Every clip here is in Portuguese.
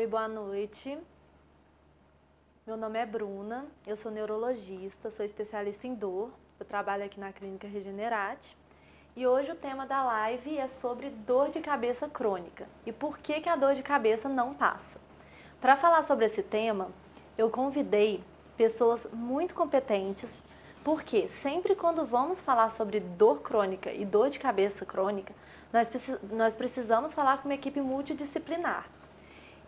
Oi, boa noite. Meu nome é Bruna, eu sou neurologista, sou especialista em dor, eu trabalho aqui na Clínica Regenerate e hoje o tema da live é sobre dor de cabeça crônica e por que, que a dor de cabeça não passa. Para falar sobre esse tema, eu convidei pessoas muito competentes, porque sempre quando vamos falar sobre dor crônica e dor de cabeça crônica, nós, precisamos falar com uma equipe multidisciplinar.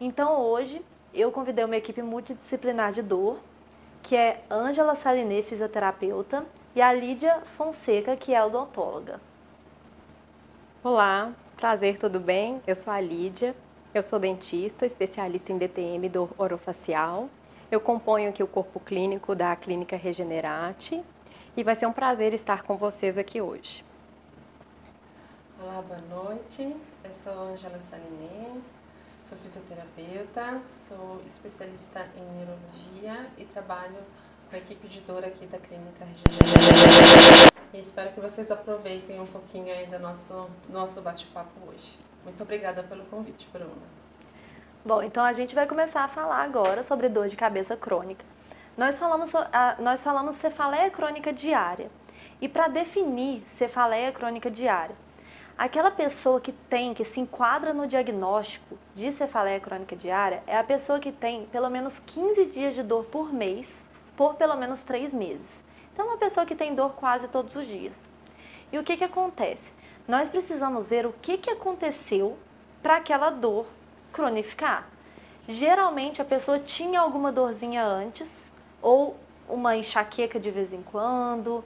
Então hoje eu convidei uma equipe multidisciplinar de dor, que é Ângela Saliné, fisioterapeuta, e a Lídia Fonseca, que é odontóloga. Olá, prazer, tudo bem? Eu sou a Lídia, eu sou dentista, especialista em DTM do orofacial. Eu componho aqui o corpo clínico da Clínica Regenerate e vai ser um prazer estar com vocês aqui hoje. Olá, boa noite. Eu sou Angela Saliné, sou fisioterapeuta, sou especialista em neurologia e trabalho com a equipe de dor aqui da Clínica. E espero que vocês aproveitem um pouquinho aí do nosso, nosso bate-papo hoje. Muito obrigada pelo convite, Bruna. Bom, então a gente vai começar a falar agora sobre dor de cabeça crônica. Nós falamos, nós falamos cefaleia crônica diária. E para definir cefaleia crônica diária, aquela pessoa que tem, que se enquadra no diagnóstico de cefaleia crônica diária, é a pessoa que tem pelo menos 15 dias de dor por mês, por pelo menos 3 meses. Então, uma pessoa que tem dor quase todos os dias. E o que, que acontece? Nós precisamos ver o que, que aconteceu para aquela dor cronificar. Geralmente, a pessoa tinha alguma dorzinha antes, ou uma enxaqueca de vez em quando,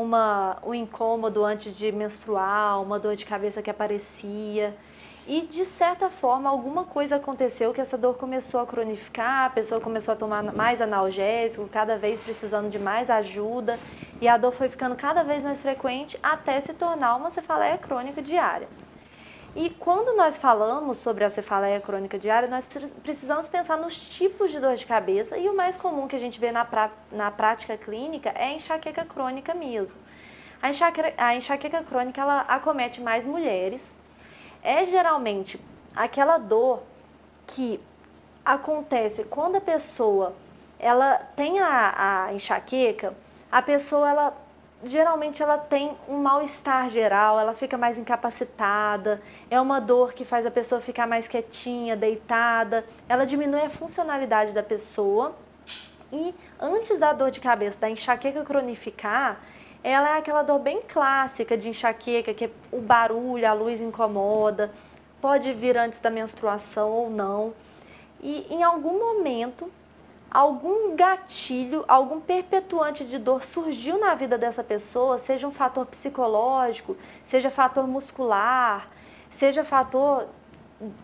uma, um incômodo antes de menstruar, uma dor de cabeça que aparecia. E de certa forma, alguma coisa aconteceu que essa dor começou a cronificar, a pessoa começou a tomar mais analgésico, cada vez precisando de mais ajuda, e a dor foi ficando cada vez mais frequente até se tornar uma cefaleia crônica diária. E quando nós falamos sobre a cefaleia crônica diária, nós precisamos pensar nos tipos de dor de cabeça, e o mais comum que a gente vê na, pra, na prática clínica é a enxaqueca crônica mesmo. A enxaqueca, a enxaqueca crônica ela acomete mais mulheres, é geralmente aquela dor que acontece quando a pessoa ela tem a, a enxaqueca, a pessoa ela geralmente ela tem um mal-estar geral, ela fica mais incapacitada, é uma dor que faz a pessoa ficar mais quietinha, deitada, ela diminui a funcionalidade da pessoa. E antes da dor de cabeça, da enxaqueca cronificar, ela é aquela dor bem clássica de enxaqueca, que o barulho, a luz incomoda, pode vir antes da menstruação ou não. E em algum momento, algum gatilho, algum perpetuante de dor surgiu na vida dessa pessoa, seja um fator psicológico, seja fator muscular, seja fator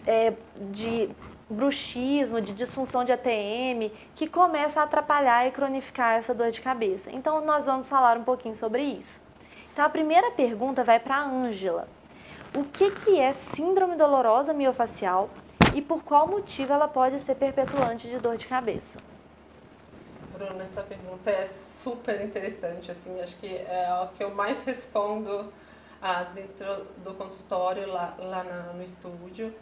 é, de bruxismo, de disfunção de ATM, que começa a atrapalhar e cronificar essa dor de cabeça. Então, nós vamos falar um pouquinho sobre isso. Então, a primeira pergunta vai para a Ângela. O que, que é síndrome dolorosa miofacial e por qual motivo ela pode ser perpetuante de dor de cabeça? Bruno, essa pergunta é super interessante, assim, acho que é o que eu mais respondo ah, dentro do consultório, lá, lá na, no estúdio.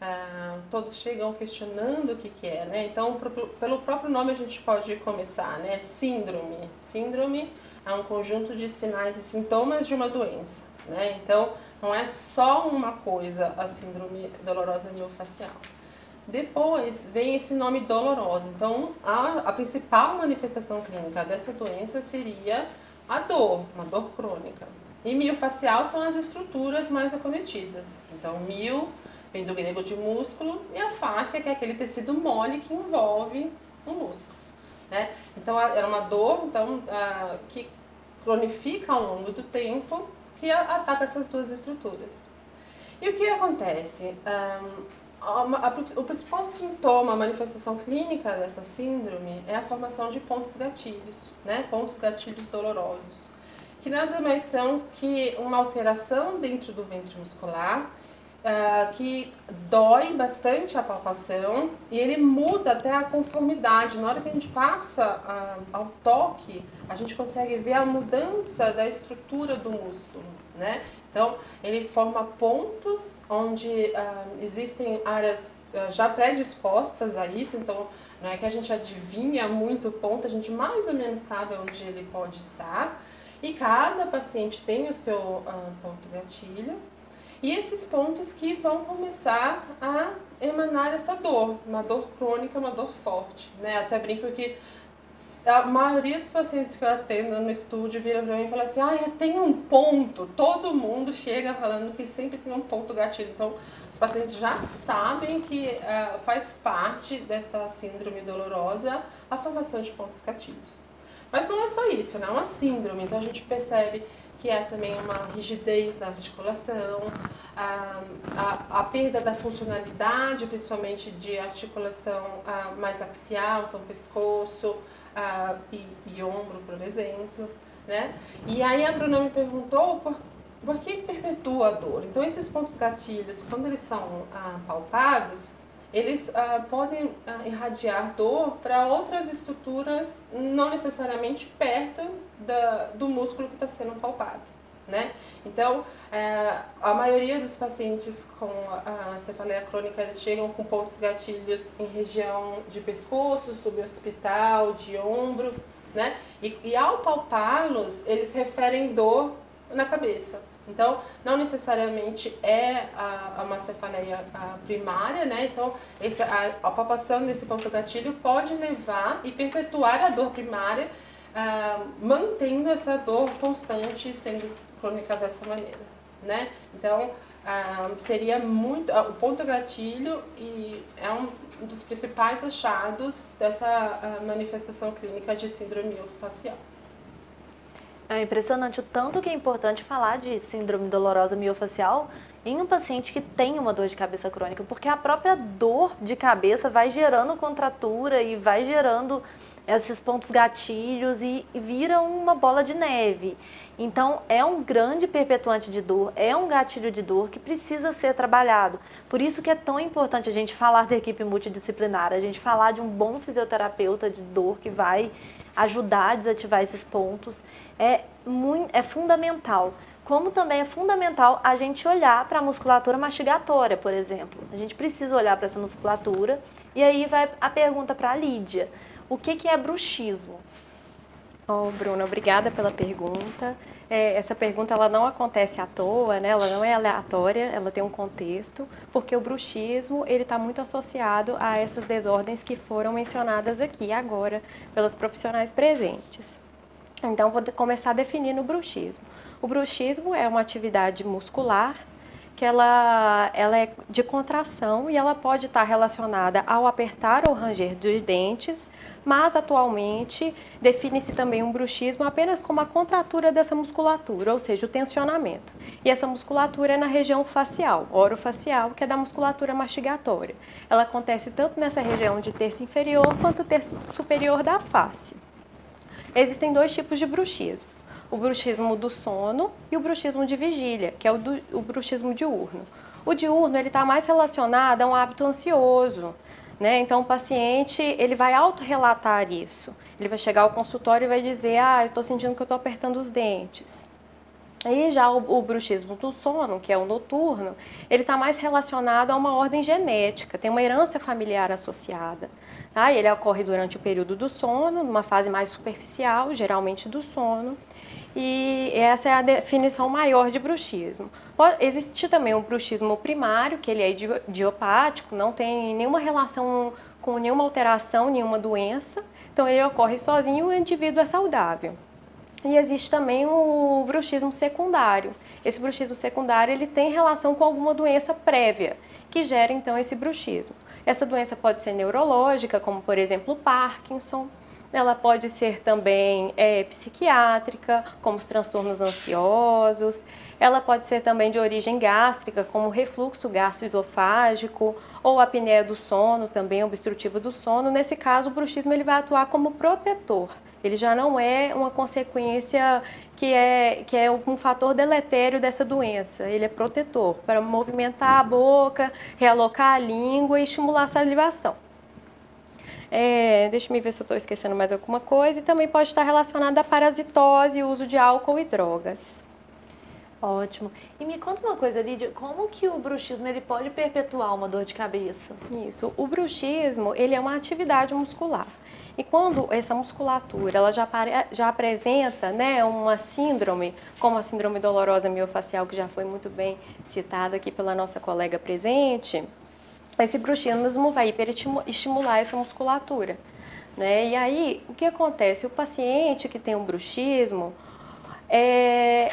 Ah, todos chegam questionando o que, que é, né? Então, pro, pelo próprio nome a gente pode começar, né? Síndrome. Síndrome é um conjunto de sinais e sintomas de uma doença, né? Então, não é só uma coisa a síndrome dolorosa miofascial. Depois vem esse nome dolorosa. Então, a, a principal manifestação clínica dessa doença seria a dor, uma dor crônica. E miofacial são as estruturas mais acometidas. Então, mio vem do grego de músculo, e a face que é aquele tecido mole que envolve o músculo. Né? Então era uma dor então, que cronifica ao longo do tempo, que ataca essas duas estruturas. E o que acontece? O principal sintoma, a manifestação clínica dessa síndrome é a formação de pontos gatilhos, né? pontos gatilhos dolorosos, que nada mais são que uma alteração dentro do ventre muscular uh, que dói bastante a palpação e ele muda até a conformidade. Na hora que a gente passa uh, ao toque, a gente consegue ver a mudança da estrutura do músculo, né? Então, ele forma pontos onde uh, existem áreas uh, já predispostas a isso, então não é que a gente adivinha muito o ponto, a gente mais ou menos sabe onde ele pode estar. E cada paciente tem o seu uh, ponto gatilho. E esses pontos que vão começar a emanar essa dor, uma dor crônica, uma dor forte. Né? Até brinco que a maioria dos pacientes que eu atendo no estúdio vira para mim e fala assim, ah, eu tenho um ponto. Todo mundo chega falando que sempre tem um ponto gatilho. Então, os pacientes já sabem que uh, faz parte dessa síndrome dolorosa a formação de pontos gatilhos. Mas não é só isso, não é uma síndrome. Então, a gente percebe que é também uma rigidez na articulação, a, a, a perda da funcionalidade, principalmente de articulação uh, mais axial, então pescoço, e, e, ombro, por exemplo. Né? E aí a Bruna me perguntou por, por que perpetua a dor. Então esses pontos gatilhos, quando eles são ah, palpados, eles ah, podem ah, irradiar dor para outras estruturas, não necessariamente perto da, do músculo que está sendo palpado. Né? Então, é, a maioria dos pacientes com a cefaleia crônica, eles chegam com pontos gatilhos em região de pescoço, suboccipital, de ombro, né? E, e ao palpá-los, eles referem dor na cabeça. Então, não necessariamente é a, uma cefaleia primária, né? Então, esse, a, a palpação desse ponto gatilho pode levar e perpetuar a dor primária, ah, mantendo essa dor constante sendo crônica dessa maneira, né? Então, ah, seria muito ah, o ponto gatilho e é um dos principais achados dessa manifestação clínica de síndrome miofascial. É impressionante o tanto que é importante falar de síndrome dolorosa miofacial em um paciente que tem uma dor de cabeça crônica, porque a própria dor de cabeça vai gerando contratura e vai gerando esses pontos gatilhos e, e vira uma bola de neve. Então, é um grande perpetuante de dor, é um gatilho de dor que precisa ser trabalhado. Por isso que é tão importante a gente falar da equipe multidisciplinar, a gente falar de um bom fisioterapeuta de dor que vai ajudar a desativar esses pontos. É, muito, é fundamental. Como também é fundamental a gente olhar para a musculatura mastigatória, por exemplo. A gente precisa olhar para essa musculatura. E aí vai a pergunta para a Lídia. O que, que é bruxismo? Oh, Bruna, obrigada pela pergunta. É, essa pergunta ela não acontece à toa, né? ela não é aleatória, ela tem um contexto, porque o bruxismo ele está muito associado a essas desordens que foram mencionadas aqui agora pelas profissionais presentes. Então, vou começar definindo o bruxismo. O bruxismo é uma atividade muscular que ela, ela é de contração e ela pode estar relacionada ao apertar ou ranger dos dentes, mas atualmente define-se também um bruxismo apenas como a contratura dessa musculatura, ou seja, o tensionamento. E essa musculatura é na região facial, orofacial, que é da musculatura mastigatória. Ela acontece tanto nessa região de terço inferior quanto terço superior da face. Existem dois tipos de bruxismo o bruxismo do sono e o bruxismo de vigília, que é o, do, o bruxismo diurno. O diurno ele está mais relacionado a um hábito ansioso, né? Então o paciente ele vai autorrelatar isso. Ele vai chegar ao consultório e vai dizer, ah, eu estou sentindo que eu estou apertando os dentes. Aí já o, o, bruxismo do sono, que é o noturno, ele está mais relacionado a uma ordem genética, tem uma herança familiar associada. Tá? ele ocorre durante o período do sono, numa fase mais superficial, geralmente do sono. E essa é a definição maior de bruxismo. Existe também o bruxismo primário, que ele é idiopático, não tem nenhuma relação com nenhuma alteração, nenhuma doença. Então ele ocorre sozinho e o indivíduo é saudável. E existe também o bruxismo secundário. Esse bruxismo secundário ele tem relação com alguma doença prévia, que gera então esse bruxismo. Essa doença pode ser neurológica, como por exemplo o Parkinson, ela pode ser também é, psiquiátrica, como os transtornos ansiosos. Ela pode ser também de origem gástrica, como refluxo gastroesofágico ou apneia do sono, também obstrutivo do sono. Nesse caso, o bruxismo ele vai atuar como protetor. Ele já não é uma consequência que é, que é um fator deletério dessa doença. Ele é protetor para movimentar a boca, realocar a língua e estimular a salivação. É, deixa eu ver se eu estou esquecendo mais alguma coisa. E também pode estar relacionada à parasitose uso de álcool e drogas. Ótimo. E me conta uma coisa, Lídia, como que o bruxismo ele pode perpetuar uma dor de cabeça? Isso. O bruxismo, ele é uma atividade muscular. E quando essa musculatura ela já, já apresenta né, uma síndrome, como a síndrome dolorosa miofacial, que já foi muito bem citada aqui pela nossa colega presente, esse bruxismo vai hiperestimular essa musculatura. Né? E aí, o que acontece? O paciente que tem um bruxismo, é,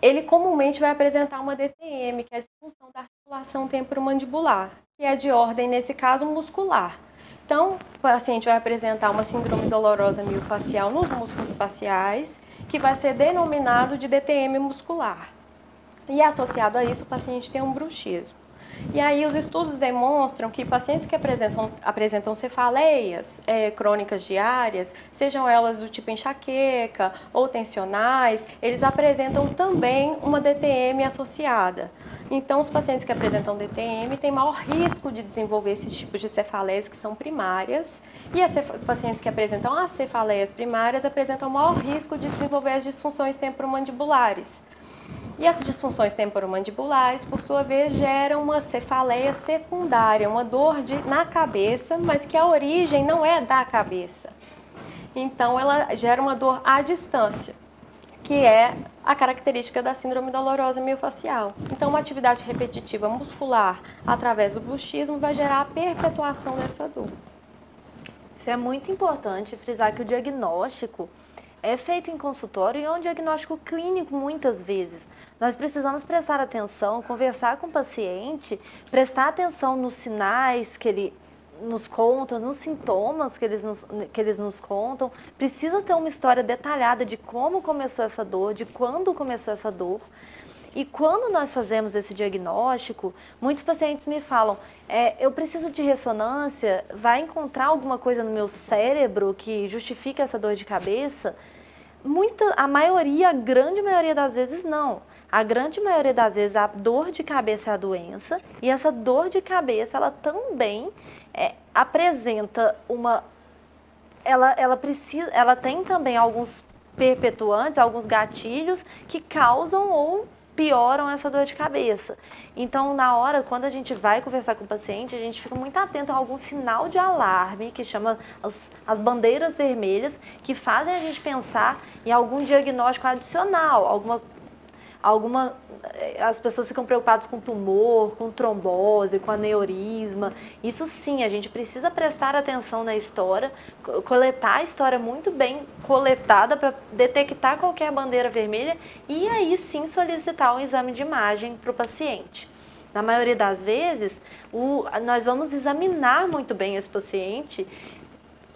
ele comumente vai apresentar uma DTM, que é a disfunção da articulação temporomandibular, que é de ordem, nesse caso, muscular. Então, o paciente vai apresentar uma síndrome dolorosa miofacial nos músculos faciais, que vai ser denominado de DTM muscular. E associado a isso, o paciente tem um bruxismo. E aí os estudos demonstram que pacientes que apresentam, apresentam cefaleias é, crônicas diárias, sejam elas do tipo enxaqueca ou tensionais, eles apresentam também uma DTM associada. Então, os pacientes que apresentam DTM têm maior risco de desenvolver esses tipos de cefaleias que são primárias, e os pacientes que apresentam as cefaleias primárias apresentam maior risco de desenvolver as disfunções temporomandibulares. E as disfunções temporomandibulares, por sua vez, geram uma cefaleia secundária, uma dor de, na cabeça, mas que a origem não é da cabeça. Então, ela gera uma dor à distância, que é a característica da síndrome dolorosa miofacial. Então, uma atividade repetitiva muscular através do bruxismo vai gerar a perpetuação dessa dor. Isso é muito importante frisar que o diagnóstico é feito em consultório e é um diagnóstico clínico muitas vezes. Nós precisamos prestar atenção, conversar com o paciente, prestar atenção nos sinais que ele nos conta, nos sintomas que eles nos, que eles nos contam. Precisa ter uma história detalhada de como começou essa dor, de quando começou essa dor. E quando nós fazemos esse diagnóstico, muitos pacientes me falam: é, eu preciso de ressonância, vai encontrar alguma coisa no meu cérebro que justifica essa dor de cabeça? Muita, a maioria, a grande maioria das vezes, não. A grande maioria das vezes a dor de cabeça é a doença e essa dor de cabeça ela também é, apresenta uma ela, ela precisa ela tem também alguns perpetuantes, alguns gatilhos que causam ou pioram essa dor de cabeça. Então, na hora, quando a gente vai conversar com o paciente, a gente fica muito atento a algum sinal de alarme, que chama as, as bandeiras vermelhas, que fazem a gente pensar em algum diagnóstico adicional, alguma alguma eh, as pessoas ficam preocupadas com tumor, com trombose, com aneurisma. Isso sim, a gente precisa prestar atenção na história, coletar a história muito bem coletada para detectar qualquer bandeira vermelha e aí sim solicitar um exame de imagem para o paciente. Na maioria das vezes, o, nós vamos examinar muito bem esse paciente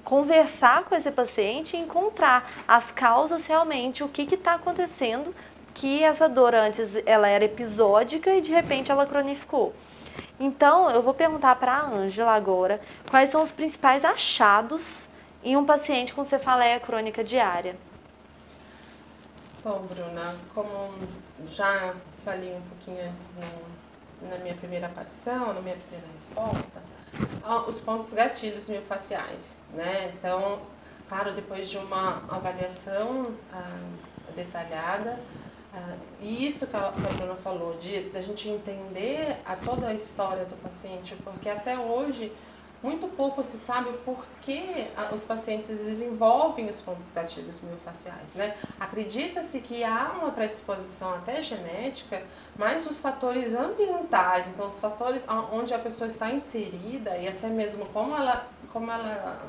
conversar com esse paciente e encontrar as causas realmente, o que está acontecendo que essa dor antes ela era episódica e de repente ela cronificou. Então, eu vou perguntar para a Ângela agora quais são os principais achados em um paciente com cefaleia crônica diária. Bom, Bruna, como já falei um pouquinho antes no, na minha primeira aparição, na minha primeira resposta, os pontos gatilhos miofaciais, né? Então, claro, depois de uma avaliação ah, detalhada, e isso que a, que a Bruna falou, de a gente entender a toda a história do paciente, porque até hoje muito pouco se sabe por que os pacientes desenvolvem os pontos gatilhos miofaciais, né? Acredita-se que há uma predisposição até genética, mas os fatores ambientais, então os fatores onde a pessoa está inserida e até mesmo como ela, como ela,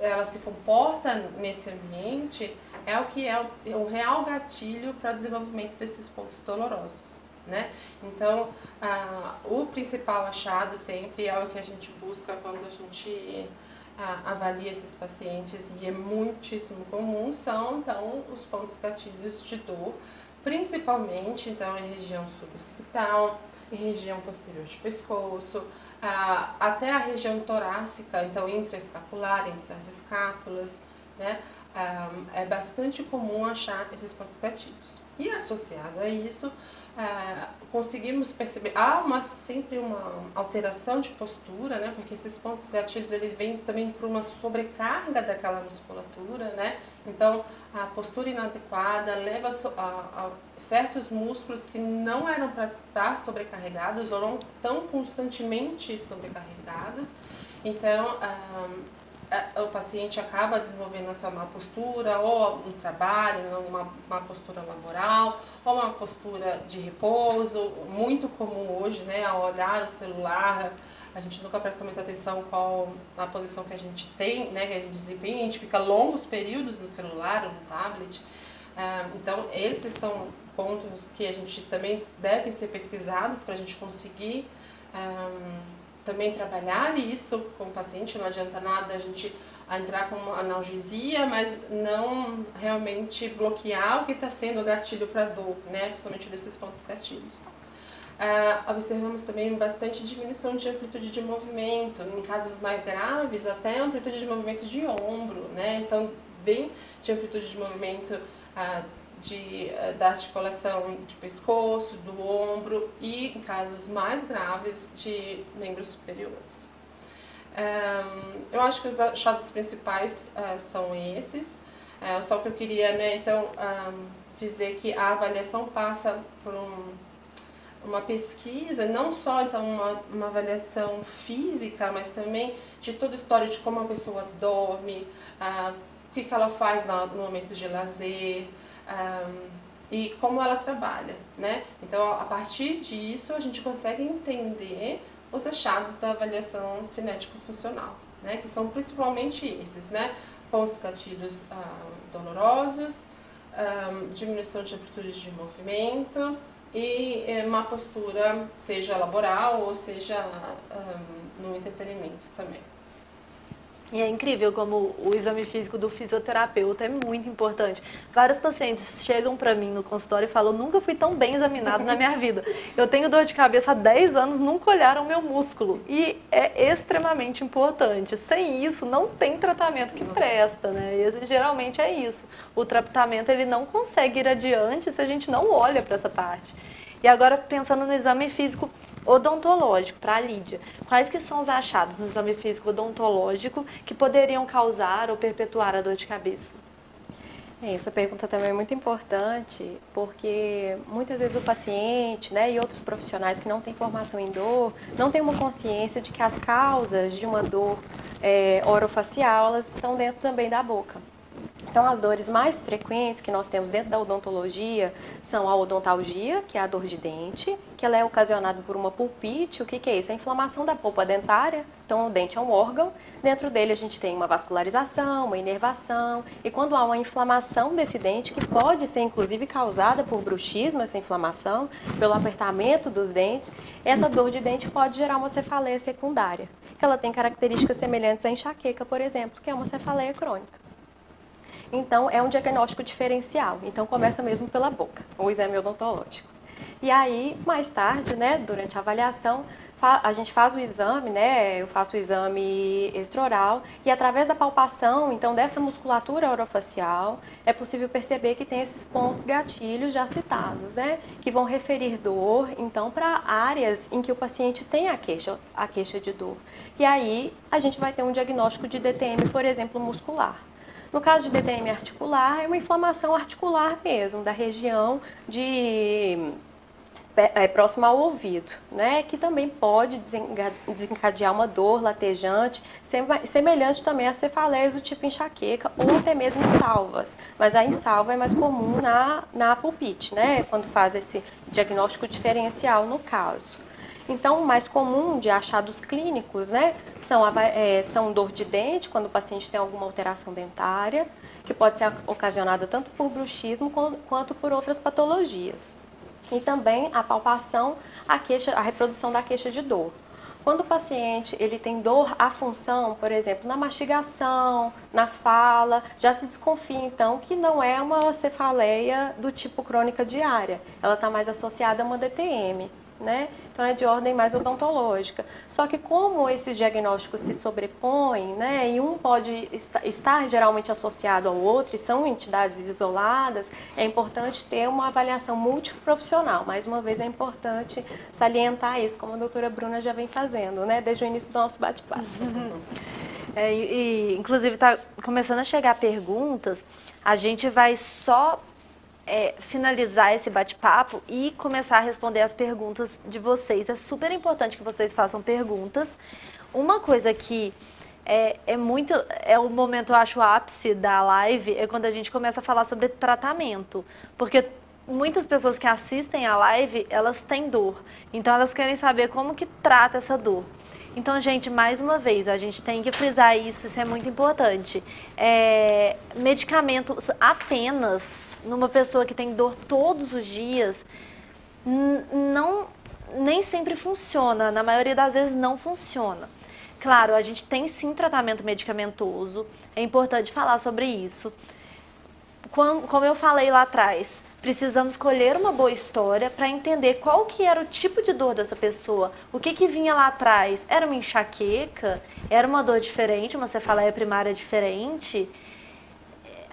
ela se comporta nesse ambiente, é o que é o, é o real gatilho para o desenvolvimento desses pontos dolorosos. Né? Então, ah, o principal achado sempre é o que a gente busca quando a gente ah, avalia esses pacientes e é muitíssimo comum, são então os pontos gatilhos de dor, principalmente então em região suboccipital, em região posterior de pescoço, ah, até a região torácica, então intraescapular, entre as escápulas, né? É bastante comum achar esses pontos gatilhos. E associado a isso, é, conseguimos perceber há uma sempre uma alteração de postura, né? Porque esses pontos gatilhos eles vêm também por uma sobrecarga daquela musculatura, né? Então a postura inadequada leva a, a certos músculos que não eram para estar sobrecarregados ou não tão constantemente sobrecarregados. Então o paciente acaba desenvolvendo essa má postura, ou no trabalho, uma má postura laboral, ou uma postura de repouso, muito comum hoje, né, ao olhar o celular, a gente nunca presta muita atenção qual a posição que a gente tem, né, que a gente desempenha, a gente fica longos períodos no celular ou no tablet. Ah, então, esses são pontos que a gente também devem ser pesquisados para a gente conseguir um, também trabalhar isso com o paciente. Não adianta nada a gente entrar com analgesia, mas não realmente bloquear o que está sendo o gatilho para dor, né? principalmente desses pontos gatilhos. Uh, observamos também bastante diminuição de amplitude de movimento, em casos mais graves, até amplitude de movimento de ombro, né? Então, bem de amplitude de movimento uh, de, uh, da articulação de pescoço, do ombro e, em casos mais graves, de membros superiores. Eu acho que os achados principais uh, são esses, uh, só que eu queria, né, então, dizer que a avaliação passa por um, uma pesquisa, não só então uma, uma avaliação física, mas também de toda a história de como a pessoa dorme, uh, o que, que ela faz no momento de lazer, um, e como ela trabalha, né? Então, a partir disso, a gente consegue entender os achados da avaliação cinético-funcional, né? Que são principalmente esses, né? Pontos gatilhos ah, dolorosos, diminuição de amplitude de movimento e eh, má postura, seja laboral ou seja ah, no entretenimento também. E é incrível como o exame físico do fisioterapeuta é muito importante. Vários pacientes chegam para mim no consultório e falam: nunca fui tão bem examinado na minha vida. Eu tenho dor de cabeça há 10 anos, nunca olharam meu músculo. E é extremamente importante. Sem isso, não tem tratamento que presta, né? E geralmente é isso. O tratamento ele não consegue ir adiante se a gente não olha para essa parte. E agora, pensando no exame físico odontológico para a Lídia. Quais que são os achados no exame físico odontológico que poderiam causar ou perpetuar a dor de cabeça? É, essa pergunta também é muito importante, porque muitas vezes o paciente né, e outros profissionais que não têm formação em dor não têm uma consciência de que as causas de uma dor é, orofacial elas estão dentro também da boca. Então, as dores mais frequentes que nós temos dentro da odontologia são a odontalgia, que é a dor de dente, que ela é ocasionada por uma pulpite. O que, que é isso? A inflamação da polpa dentária. Então, o dente é um órgão. Dentro dele, a gente tem uma vascularização, uma inervação. E quando há uma inflamação desse dente, que pode ser inclusive causada por bruxismo, essa inflamação, pelo apertamento dos dentes, essa dor de dente pode gerar uma cefaleia secundária, que ela tem características semelhantes à enxaqueca, por exemplo, que é uma cefaleia crônica. Então, é um diagnóstico diferencial. Então, começa mesmo pela boca, o exame odontológico. E aí, mais tarde, né, durante a avaliação, a gente faz o exame, né? Eu faço o exame extraoral e através da palpação, então, dessa musculatura orofacial, é possível perceber que tem esses pontos gatilhos já citados, né? Que vão referir dor, então, para áreas em que o paciente tem a queixa, a queixa de dor. E aí, a gente vai ter um diagnóstico de DTM, por exemplo, muscular. No caso de DTM articular, é uma inflamação articular mesmo, da região de é, próximo ao ouvido, né, que também pode desencadear uma dor latejante, semelhante também a cefaleias do tipo enxaqueca ou até mesmo salvas. Mas a salva é mais comum na, na pulpite, né, quando faz esse diagnóstico diferencial no caso. Então, o mais comum de achados clínicos, né, são, é, são dor de dente, quando o paciente tem alguma alteração dentária, que pode ser ocasionada tanto por bruxismo quanto por outras patologias. E também a palpação, a, queixa, a reprodução da queixa de dor. Quando o paciente ele tem dor à função, por exemplo, na mastigação, na fala, já se desconfia então que não é uma cefaleia do tipo crônica diária. Ela está mais associada a uma DTM. Né? Então é de ordem mais odontológica. Só que como esses diagnósticos se sobrepõem, né, e um pode estar geralmente associado ao outro e são entidades isoladas, é importante ter uma avaliação multiprofissional. Mais uma vez é importante salientar isso, como a doutora Bruna já vem fazendo, né, desde o início do nosso bate-papo. É, e, inclusive está começando a chegar perguntas. A gente vai só é, finalizar esse bate-papo e começar a responder as perguntas de vocês. É super importante que vocês façam perguntas. Uma coisa que é, é muito. É o momento, eu acho, ápice da live é quando a gente começa a falar sobre tratamento. Porque muitas pessoas que assistem a live, elas têm dor. Então elas querem saber como que trata essa dor. Então, gente, mais uma vez, a gente tem que frisar isso, isso é muito importante. É, medicamentos apenas numa pessoa que tem dor todos os dias, não nem sempre funciona, na maioria das vezes não funciona. Claro, a gente tem sim tratamento medicamentoso, é importante falar sobre isso. Como eu falei lá atrás, precisamos colher uma boa história para entender qual que era o tipo de dor dessa pessoa, o que que vinha lá atrás. Era uma enxaqueca? Era uma dor diferente, uma cefaleia primária diferente?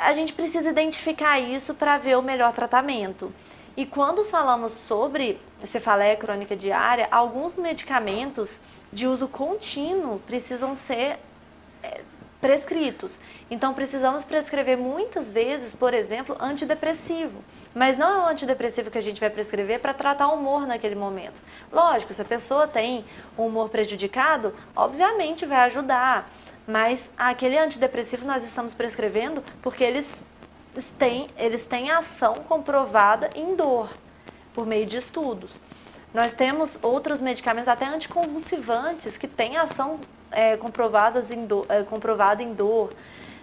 A gente precisa identificar isso para ver o melhor tratamento. E quando falamos sobre cefaleia crônica diária, alguns medicamentos de uso contínuo precisam ser é, prescritos. Então, precisamos prescrever muitas vezes, por exemplo, antidepressivo. Mas não é o antidepressivo que a gente vai prescrever para tratar o humor naquele momento. Lógico, se a pessoa tem um humor prejudicado, obviamente vai ajudar. Mas aquele antidepressivo nós estamos prescrevendo porque eles têm, eles têm ação comprovada em dor, por meio de estudos. Nós temos outros medicamentos, até anticonvulsivantes, que têm ação é, comprovadas em do, é, comprovada em dor.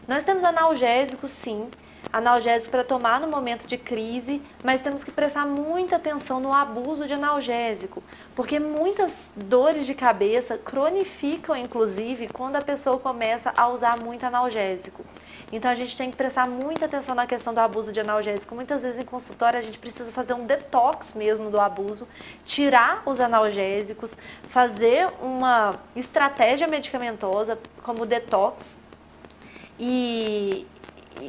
Nós temos analgésicos, sim, analgésico para tomar no momento de crise, mas temos que prestar muita atenção no abuso de analgésico, porque muitas dores de cabeça cronificam, inclusive, quando a pessoa começa a usar muito analgésico. Então a gente tem que prestar muita atenção na questão do abuso de analgésico. Muitas vezes em consultório a gente precisa fazer um detox mesmo do abuso, tirar os analgésicos, fazer uma estratégia medicamentosa como detox e,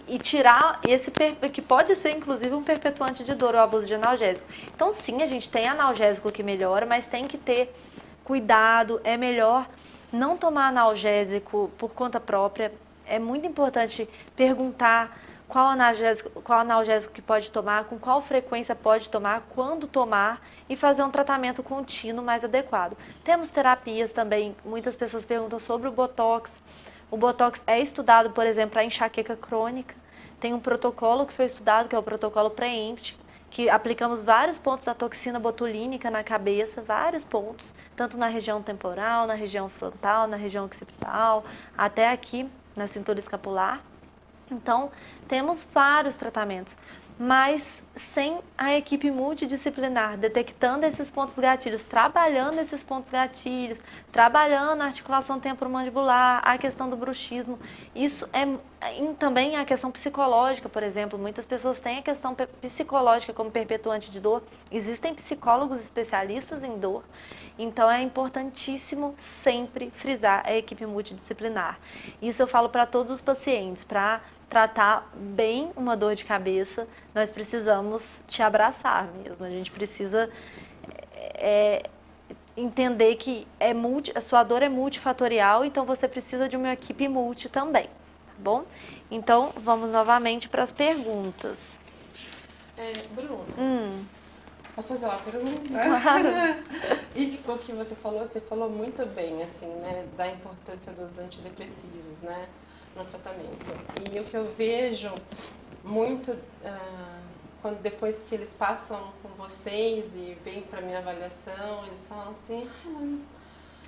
e, tirar esse que pode ser inclusive um perpetuante de dor o abuso de analgésico. Então sim, a gente tem analgésico que melhora, mas tem que ter cuidado, é melhor não tomar analgésico por conta própria. É muito importante perguntar qual analgésico, qual analgésico que pode tomar, com qual frequência pode tomar, quando tomar e fazer um tratamento contínuo mais adequado. Temos terapias também, muitas pessoas perguntam sobre o botox. O Botox é estudado, por exemplo, para enxaqueca crônica. Tem um protocolo que foi estudado, que é o protocolo pré-empt, que aplicamos vários pontos da toxina botulínica na cabeça, vários pontos, tanto na região temporal, na região frontal, na região occipital, até aqui na cintura escapular. Então, temos vários tratamentos mas sem a equipe multidisciplinar, detectando esses pontos gatilhos, trabalhando esses pontos gatilhos, trabalhando a articulação temporomandibular, a questão do bruxismo. Isso é também a questão psicológica, por exemplo. Muitas pessoas têm a questão psicológica como perpetuante de dor. Existem psicólogos especialistas em dor. Então é importantíssimo sempre frisar a equipe multidisciplinar. Isso eu falo para todos os pacientes, para tratar bem uma dor de cabeça, nós precisamos te abraçar mesmo. A gente precisa é, entender que é multi, a sua dor é multifatorial, então você precisa de uma equipe multi também, bom? Então, vamos novamente para as perguntas. É, Bruno, hum. posso fazer uma pergunta? Claro. e o que você falou, você falou muito bem, assim, né, da importância dos antidepressivos, né? no tratamento. E o que eu vejo muito uh, quando depois que eles passam com vocês e vêm para minha avaliação, eles falam assim,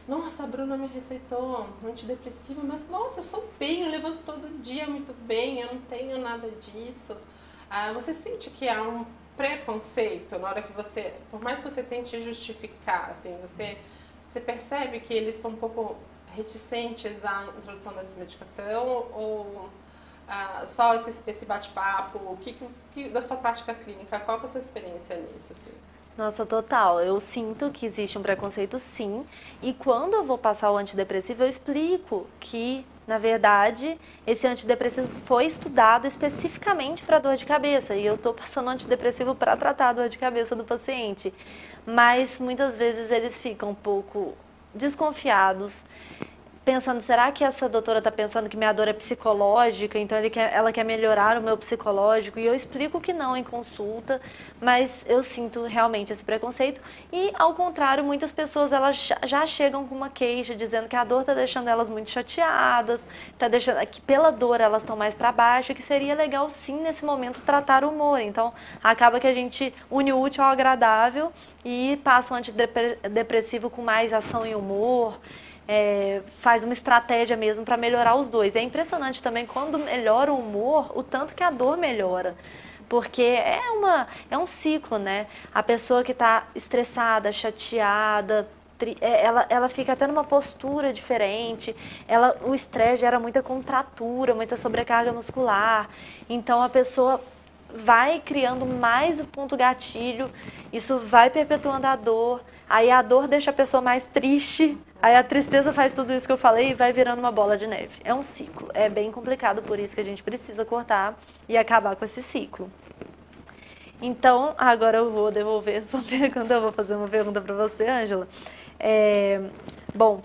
nossa, a Bruna me receitou antidepressivo, mas nossa, eu sou bem, eu levanto todo dia muito bem, eu não tenho nada disso. Uh, você sente que há um preconceito na hora que você, por mais que você tente justificar, assim, você, você percebe que eles são um pouco reticentes à introdução dessa medicação ou ah, só esse, esse bate-papo? O que, que, da sua prática clínica, qual é a sua experiência nisso? Assim? Nossa, total. Eu sinto que existe um preconceito sim. E quando eu vou passar o antidepressivo, eu explico que, na verdade, esse antidepressivo foi estudado especificamente para dor de cabeça. E eu estou passando antidepressivo para tratar a dor de cabeça do paciente. Mas muitas vezes eles ficam um pouco desconfiados pensando, será que essa doutora está pensando que minha dor é psicológica, então quer, ela quer melhorar o meu psicológico? E eu explico que não em consulta, mas eu sinto realmente esse preconceito. E, ao contrário, muitas pessoas elas já chegam com uma queixa, dizendo que a dor está deixando elas muito chateadas, está deixando que pela dor elas estão mais para baixo, que seria legal sim, nesse momento, tratar o humor. Então, acaba que a gente une o útil ao agradável e passa um antidepressivo com mais ação e humor é, faz uma estratégia mesmo para melhorar os dois. É impressionante também quando melhora o humor, o tanto que a dor melhora. Porque é, uma, é um ciclo, né? A pessoa que está estressada, chateada, é, ela, ela fica até numa postura diferente, ela, o estresse gera muita contratura, muita sobrecarga muscular. Então a pessoa vai criando mais o ponto gatilho, isso vai perpetuando a dor, aí a dor deixa a pessoa mais triste, Aí a tristeza faz tudo isso que eu falei e vai virando uma bola de neve. É um ciclo. É bem complicado, por isso que a gente precisa cortar e acabar com esse ciclo. Então, agora eu vou devolver sua pergunta, eu vou fazer uma pergunta para você, Ângela. É, bom,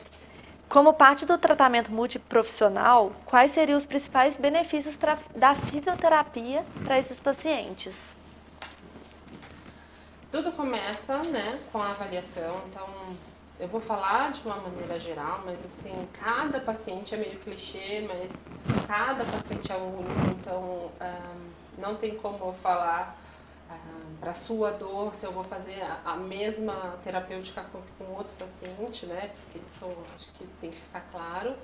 como parte do tratamento multiprofissional, quais seriam os principais benefícios pra, da fisioterapia para esses pacientes? Tudo começa né, com a avaliação, então eu vou falar de uma maneira geral, mas assim, cada paciente é meio clichê, mas cada paciente é único, então um, não tem como eu falar um, para sua dor se eu vou fazer a, a mesma terapêutica com, com, outro paciente, né? Porque isso acho que tem que ficar claro.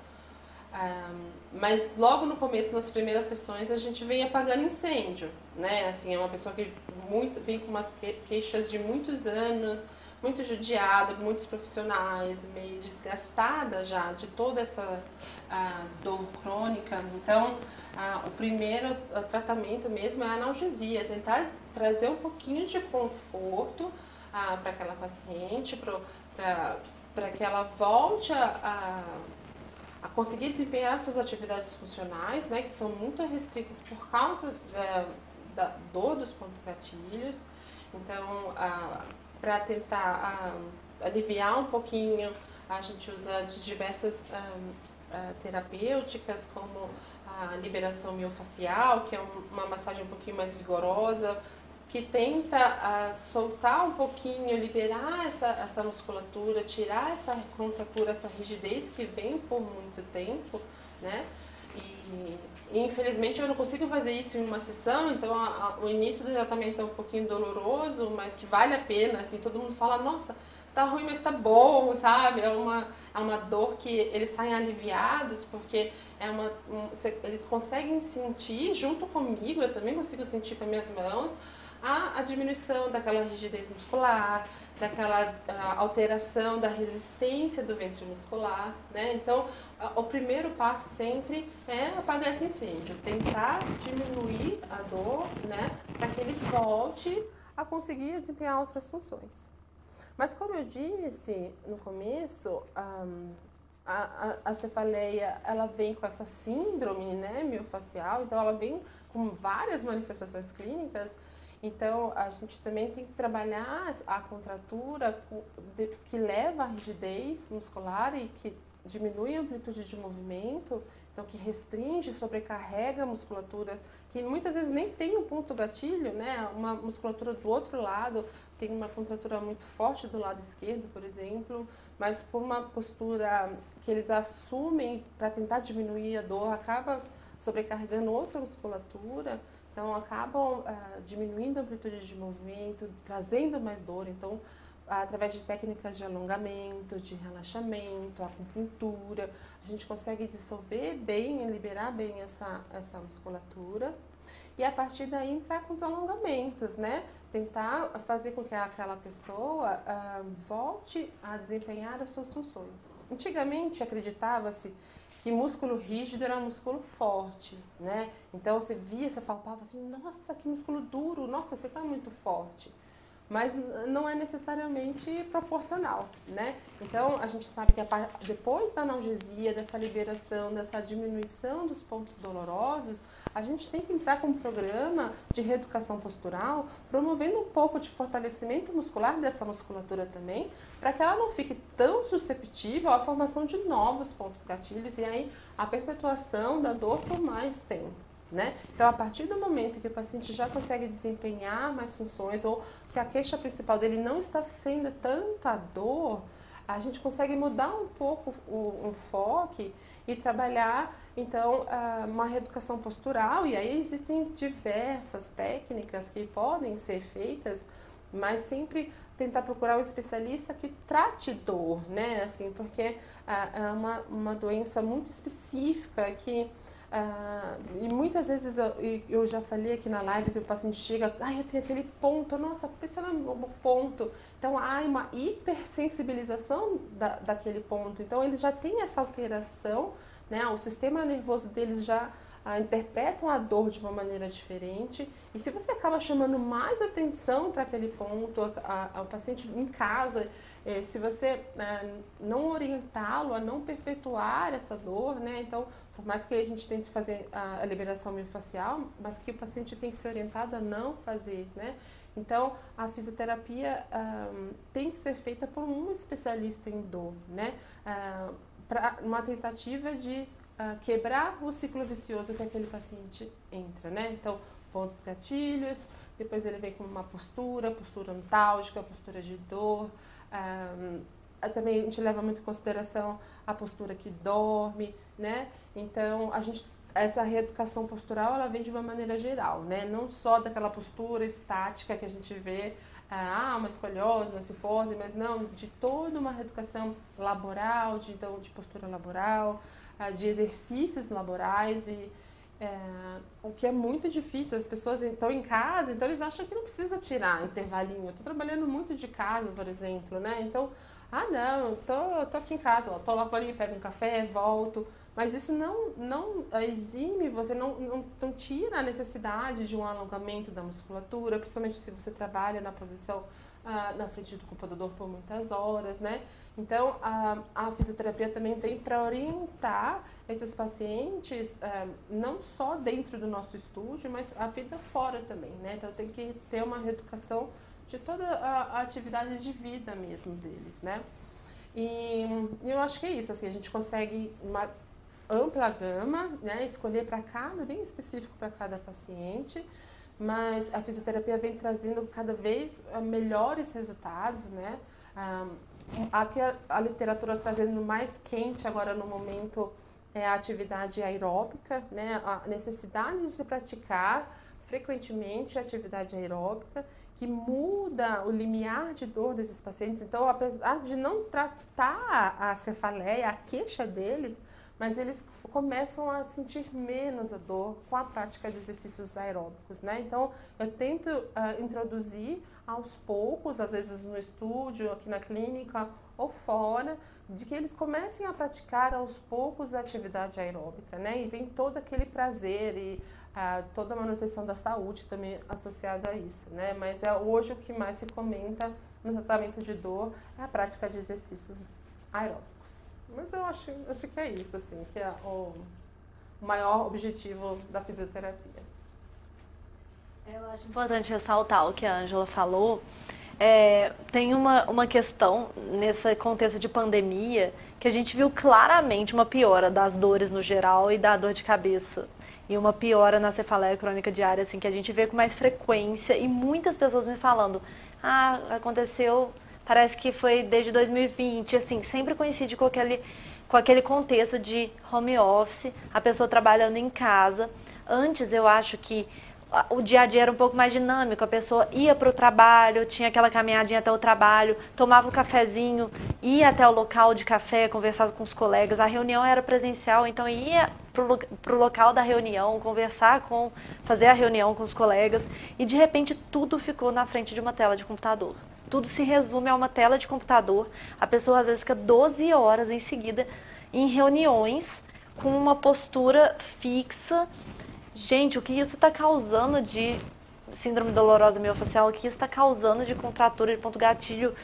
Um, mas logo no começo, nas primeiras sessões, a gente vem apagando incêndio, né? Assim, é uma pessoa que muito, vem com umas queixas de muitos anos, muito judiada, muitos profissionais, meio desgastada já de toda essa dor crônica. Então, o primeiro tratamento mesmo é a analgesia, tentar trazer um pouquinho de conforto para aquela paciente, para que ela volte a, a, conseguir desempenhar suas atividades funcionais, né, que são muito restritas por causa da, da dor dos pontos gatilhos. Então, a, para tentar uh, aliviar um pouquinho. A gente usa diversas uh, terapêuticas, como a liberação miofacial, que é uma massagem um pouquinho mais vigorosa, que tenta soltar um pouquinho, liberar essa, essa musculatura, tirar essa contratura, essa rigidez que vem por muito tempo, né? E, infelizmente eu não consigo fazer isso em uma sessão, então a, a, o início do tratamento é um pouquinho doloroso, mas que vale a pena, assim, todo mundo fala, nossa, tá ruim, mas tá bom, sabe? É uma, é uma dor que eles saem aliviados, porque é uma, um, eles conseguem sentir junto comigo, eu também consigo sentir com as minhas mãos, a, a diminuição daquela rigidez muscular, daquela alteração da resistência do ventre muscular, né? Então, o primeiro passo sempre é apagar esse incêndio, tentar diminuir a dor, né, para que ele volte a conseguir desempenhar outras funções. Mas como eu disse no começo, a, a, a, cefaleia ela vem com essa síndrome né, miofacial, então ela vem com várias manifestações clínicas. Então a gente também tem que trabalhar a contratura que leva à rigidez muscular e que diminui a amplitude de movimento, então que restringe, sobrecarrega a musculatura, que muitas vezes nem tem um ponto gatilho, né? Uma musculatura do outro lado tem uma contratura muito forte do lado esquerdo, por exemplo, mas por uma postura que eles assumem para tentar diminuir a dor, acaba sobrecarregando outra musculatura, então acabam uh, diminuindo a amplitude de movimento, trazendo mais dor. Então através de técnicas de alongamento, de relaxamento, acupuntura, a gente consegue dissolver bem, liberar bem essa, essa musculatura e a partir daí entrar com os alongamentos, né? Tentar fazer com que aquela pessoa uh, volte a desempenhar as suas funções. Antigamente acreditava-se que músculo rígido era músculo forte, né? Então você via, você palpava assim, nossa, que músculo duro, nossa, você está muito forte. Mas não é necessariamente proporcional, né? Então, a gente sabe que depois da analgesia, dessa liberação, dessa diminuição dos pontos dolorosos, a gente tem que entrar com um programa de reeducação postural, promovendo um pouco de fortalecimento muscular dessa musculatura também, para que ela não fique tão susceptível à formação de novos pontos gatilhos e aí a perpetuação da dor por mais tempo. Né? Então, a partir do momento que o paciente já consegue desempenhar mais funções ou que a queixa principal dele não está sendo tanta dor, a gente consegue mudar um pouco o, o foco e trabalhar então uma reeducação postural e aí existem diversas técnicas que podem ser feitas, mas sempre tentar procurar um especialista que trate dor, né? Assim, porque é uma, uma doença muito específica que ah, e muitas vezes eu, eu já falei aqui na live que o paciente chega, ai, eu tenho aquele ponto, nossa, pressiona o ponto. Então há uma hipersensibilização da, daquele ponto. Então eles já têm essa alteração, né? O sistema nervoso deles já ah, interpretam a dor de uma maneira diferente. E se você acaba chamando mais atenção para aquele ponto, ao paciente em casa, eh, se você eh, não orientá-lo a não perpetuar essa dor, né? Então por mais que a gente tente fazer a, liberação miofascial, mas que o paciente tem que ser orientado a não fazer, né? Então, a fisioterapia um, tem que ser feita por um especialista em dor, né? Uh, uma tentativa de uh, quebrar o ciclo vicioso que aquele paciente entra, né? Então, pontos gatilhos, depois ele vem com uma postura, postura antálgica, postura de dor, um, também a gente leva muito em consideração a postura que dorme, né? Então, a gente essa reeducação postural ela vem de uma maneira geral, né? Não só daquela postura estática que a gente vê, ah, uma escoliose, uma cifose, mas não, de toda uma reeducação laboral, de, então, de postura laboral, ah, de exercícios laborais e é, o que é muito difícil. As pessoas estão em casa, então eles acham que não precisa tirar intervalinho. Eu estou trabalhando muito de casa, por exemplo, né? Então, ah, não, tô, tô aqui em casa, ó, tô lá ali, pego um café, volto. Mas isso não, não exime, você não, não, não tira a necessidade de um alongamento da musculatura, principalmente se você trabalha na posição ah, na frente do computador por muitas horas, né? Então, a, a fisioterapia também vem para orientar esses pacientes, ah, não só dentro do nosso estúdio, mas a vida fora também, né? Então, tem que ter uma reeducação de toda a, a atividade de vida mesmo deles, né? E, eu acho que é isso, assim, a gente consegue ampla gama, né? Escolher para cada, bem específico para cada paciente, mas a fisioterapia vem trazendo cada vez ah, melhores resultados, né? Aqui a, literatura trazendo mais quente agora no momento é a atividade aeróbica, né? A necessidade de se praticar frequentemente a atividade aeróbica que muda o limiar de dor desses pacientes. Então, apesar de não tratar a cefaleia, a queixa deles, mas eles começam a sentir menos a dor com a prática de exercícios aeróbicos, né? Então, eu tento uh, introduzir aos poucos, às vezes no estúdio, aqui na clínica ou fora, de que eles comecem a praticar aos poucos a atividade aeróbica, né? E vem todo aquele prazer e a toda a manutenção da saúde também associada a isso, né? Mas é hoje o que mais se comenta no tratamento de dor é a prática de exercícios aeróbicos. Mas eu acho, acho que é isso, assim, que é o maior objetivo da fisioterapia. Eu acho importante ressaltar o que a Ângela falou. É, tem uma, uma questão nesse contexto de pandemia que a gente viu claramente uma piora das dores no geral e da dor de cabeça e uma piora na cefaleia crônica diária, assim, que a gente vê com mais frequência e muitas pessoas me falando, ah, aconteceu, parece que foi desde 2020, assim, sempre coincide com aquele, com aquele contexto de home office, a pessoa trabalhando em casa. Antes eu acho que o dia a dia era um pouco mais dinâmico, a pessoa ia para o trabalho, tinha aquela caminhadinha até o trabalho, tomava um cafezinho, ia até o local de café, conversava com os colegas, a reunião era presencial, então ia para o local da reunião, conversar com, fazer a reunião com os colegas, e de repente tudo ficou na frente de uma tela de computador. Tudo se resume a uma tela de computador, a pessoa às vezes fica 12 horas em seguida em reuniões com uma postura fixa. Gente, o que isso está causando de síndrome dolorosa miofascial, o que está causando de contratura de ponto gatilho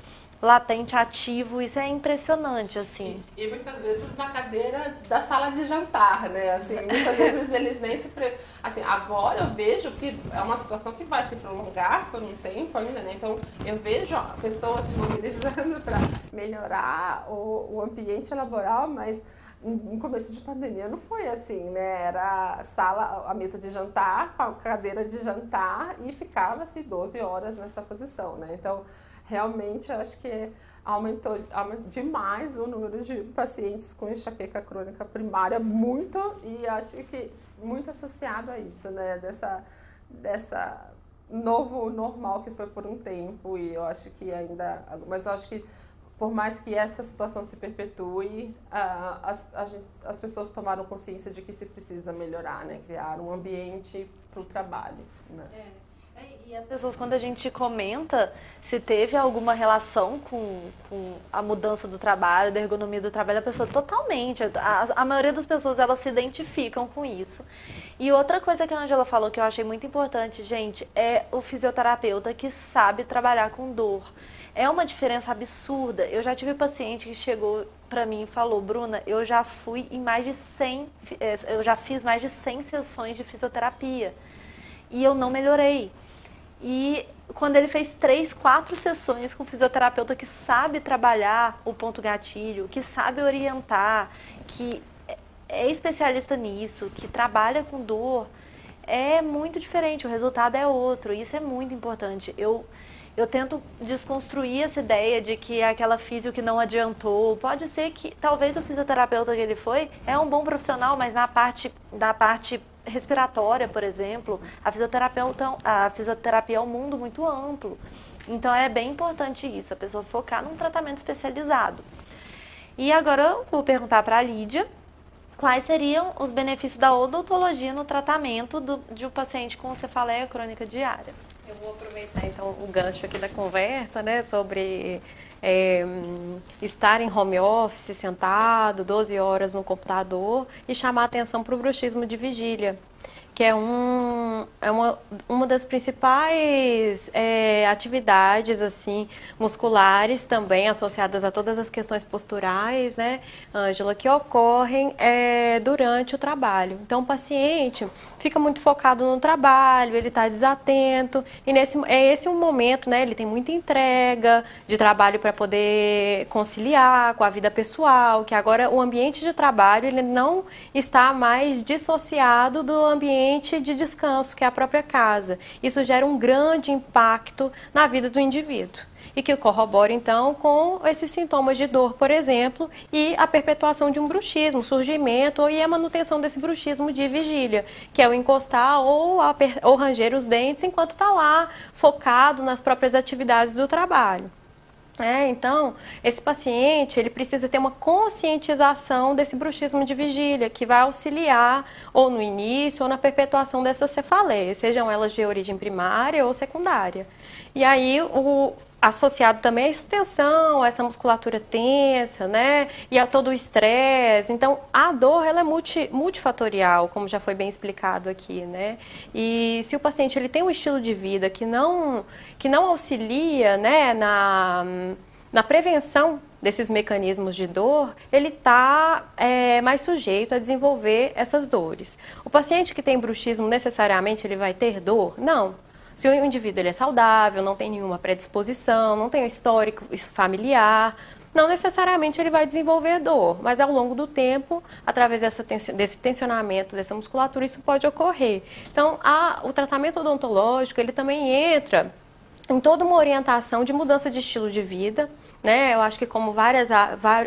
latente ativo, isso é impressionante, assim. E, e, muitas vezes na cadeira da sala de jantar, né? Assim, muitas vezes eles nem se... Pre... Assim, agora eu vejo que é uma situação que vai se prolongar por um tempo ainda, né? Então, eu vejo a pessoa se mobilizando para melhorar o, o ambiente laboral, mas no começo de pandemia não foi assim, né? Era a sala, a mesa de jantar, com a cadeira de jantar e ficava-se 12 horas nessa posição, né? Então, realmente acho que aumentou, aumentou demais o número de pacientes com enxaqueca crônica primária, muito, e acho que muito associado a isso, né? Dessa, dessa novo normal que foi por um tempo, e eu acho que ainda. Mas eu acho que por mais que essa situação se perpetue, as, as pessoas tomaram consciência de que se precisa melhorar, né? Criar um ambiente para o trabalho. Né? É. E as pessoas, quando a gente comenta se teve alguma relação com, com a mudança do trabalho, da ergonomia do trabalho, a pessoa totalmente. A, a maioria das pessoas, elas se identificam com isso. E outra coisa que a Angela falou que eu achei muito importante, gente, é o fisioterapeuta que sabe trabalhar com dor. É uma diferença absurda. Eu já tive paciente que chegou para mim e falou, Bruna, eu já fui em mais de 100, eh, eu já fiz mais de 100 sessões de fisioterapia e eu não melhorei. E quando ele fez três, quatro sessões com um fisioterapeuta que sabe trabalhar o ponto gatilho, que sabe orientar, que é especialista nisso, que trabalha com dor, é muito diferente, o resultado é outro. Isso é muito importante. Eu, eu tento desconstruir essa ideia de que é aquela físico que não adiantou. Pode ser que talvez o fisioterapeuta que ele foi é um bom profissional, mas na parte da parte respiratória, por exemplo, a fisioterapia, a fisioterapia é um mundo muito amplo. Então é bem importante isso, a pessoa focar num tratamento especializado. E agora eu vou perguntar para a Lídia quais seriam os benefícios da odontologia no tratamento do, de um paciente com cefaleia crônica diária. Eu vou aproveitar então o gancho aqui da conversa, né, sobre é, estar em home office, sentado, 12 horas no computador e chamar atenção para o bruxismo de vigília que é, um, é uma, uma das principais é, atividades assim musculares também associadas a todas as questões posturais, né, Ângela, que ocorrem é, durante o trabalho. Então, o paciente fica muito focado no trabalho, ele está desatento e nesse é esse um momento, né, ele tem muita entrega de trabalho para poder conciliar com a vida pessoal, que agora o ambiente de trabalho ele não está mais dissociado do ambiente ambiente de descanso, que é a própria casa. Isso gera um grande impacto na vida do indivíduo e que corrobora então com esses sintomas de dor, por exemplo, e a perpetuação de um bruxismo, surgimento e a manutenção desse bruxismo de vigília, que é o encostar ou, ou ranger os dentes enquanto está lá focado nas próprias atividades do trabalho. É, então, esse paciente ele precisa ter uma conscientização desse bruxismo de vigília, que vai auxiliar ou no início ou na perpetuação dessas cefaleias, sejam elas de origem primária ou secundária. E aí, o, associado também à extensão, a essa musculatura tensa, né? E a todo o estresse. Então, a dor, ela é multi, multifatorial, como já foi bem explicado aqui, né? E se o paciente ele tem um estilo de vida que não, que não auxilia, né, na, na prevenção desses mecanismos de dor, ele está é, mais sujeito a desenvolver essas dores. O paciente que tem bruxismo, necessariamente, ele vai ter dor? Não se o indivíduo ele é saudável, não tem nenhuma predisposição, não tem um histórico familiar, não necessariamente ele vai desenvolver dor, mas ao longo do tempo, através dessa, desse tensionamento dessa musculatura, isso pode ocorrer. Então, a, o tratamento odontológico, ele também entra em toda uma orientação de mudança de estilo de vida, né? Eu acho que como várias,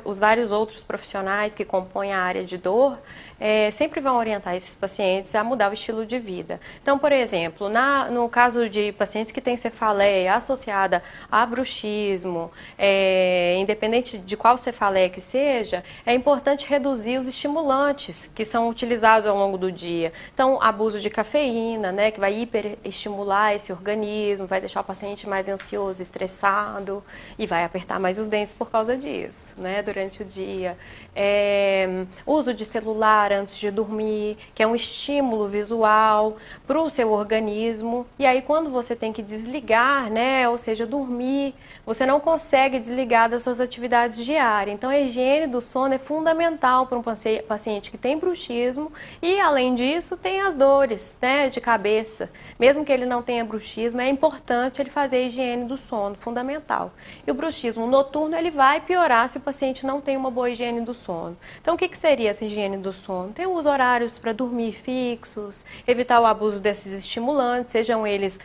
os vários outros profissionais que compõem a área de dor, é, sempre vão orientar esses pacientes a mudar o estilo de vida. Então, por exemplo, na, no caso de pacientes que têm cefaleia associada a bruxismo, é, independente de qual cefaleia que seja, é importante reduzir os estimulantes que são utilizados ao longo do dia. Então, abuso de cafeína, né, que vai hiperestimular esse organismo, vai deixar o paciente mais ansioso, estressado e vai apertar mais os dentes por causa disso, né? Durante o dia. É, uso de celular antes de dormir, que é um estímulo visual para o seu organismo. E aí, quando você tem que desligar, né? Ou seja, dormir, você não consegue desligar das suas atividades diárias. Então, a higiene do sono é fundamental para um paciente que tem bruxismo e, além disso, tem as dores, né? De cabeça. Mesmo que ele não tenha bruxismo, é importante ele fazer a higiene do sono, fundamental. E o bruxismo noturno, ele vai piorar se o paciente não tem uma boa higiene do sono. Então, o que, que seria essa higiene do sono? Tem os horários para dormir fixos, evitar o abuso desses estimulantes, sejam eles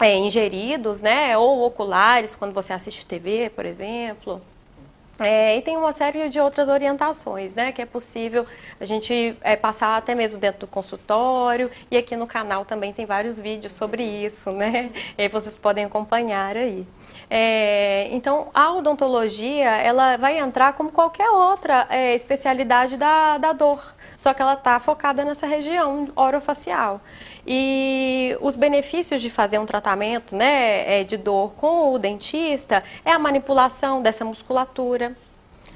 é, ingeridos, né, ou oculares, quando você assiste TV, por exemplo. É, e tem uma série de outras orientações, né, que é possível a gente é, passar até mesmo dentro do consultório e aqui no canal também tem vários vídeos sobre isso, né, e vocês podem acompanhar aí. É, então, a odontologia, ela vai entrar como qualquer outra é, especialidade da, da dor, só que ela está focada nessa região orofacial. E os benefícios de fazer um tratamento né, é, de dor com o dentista é a manipulação dessa musculatura,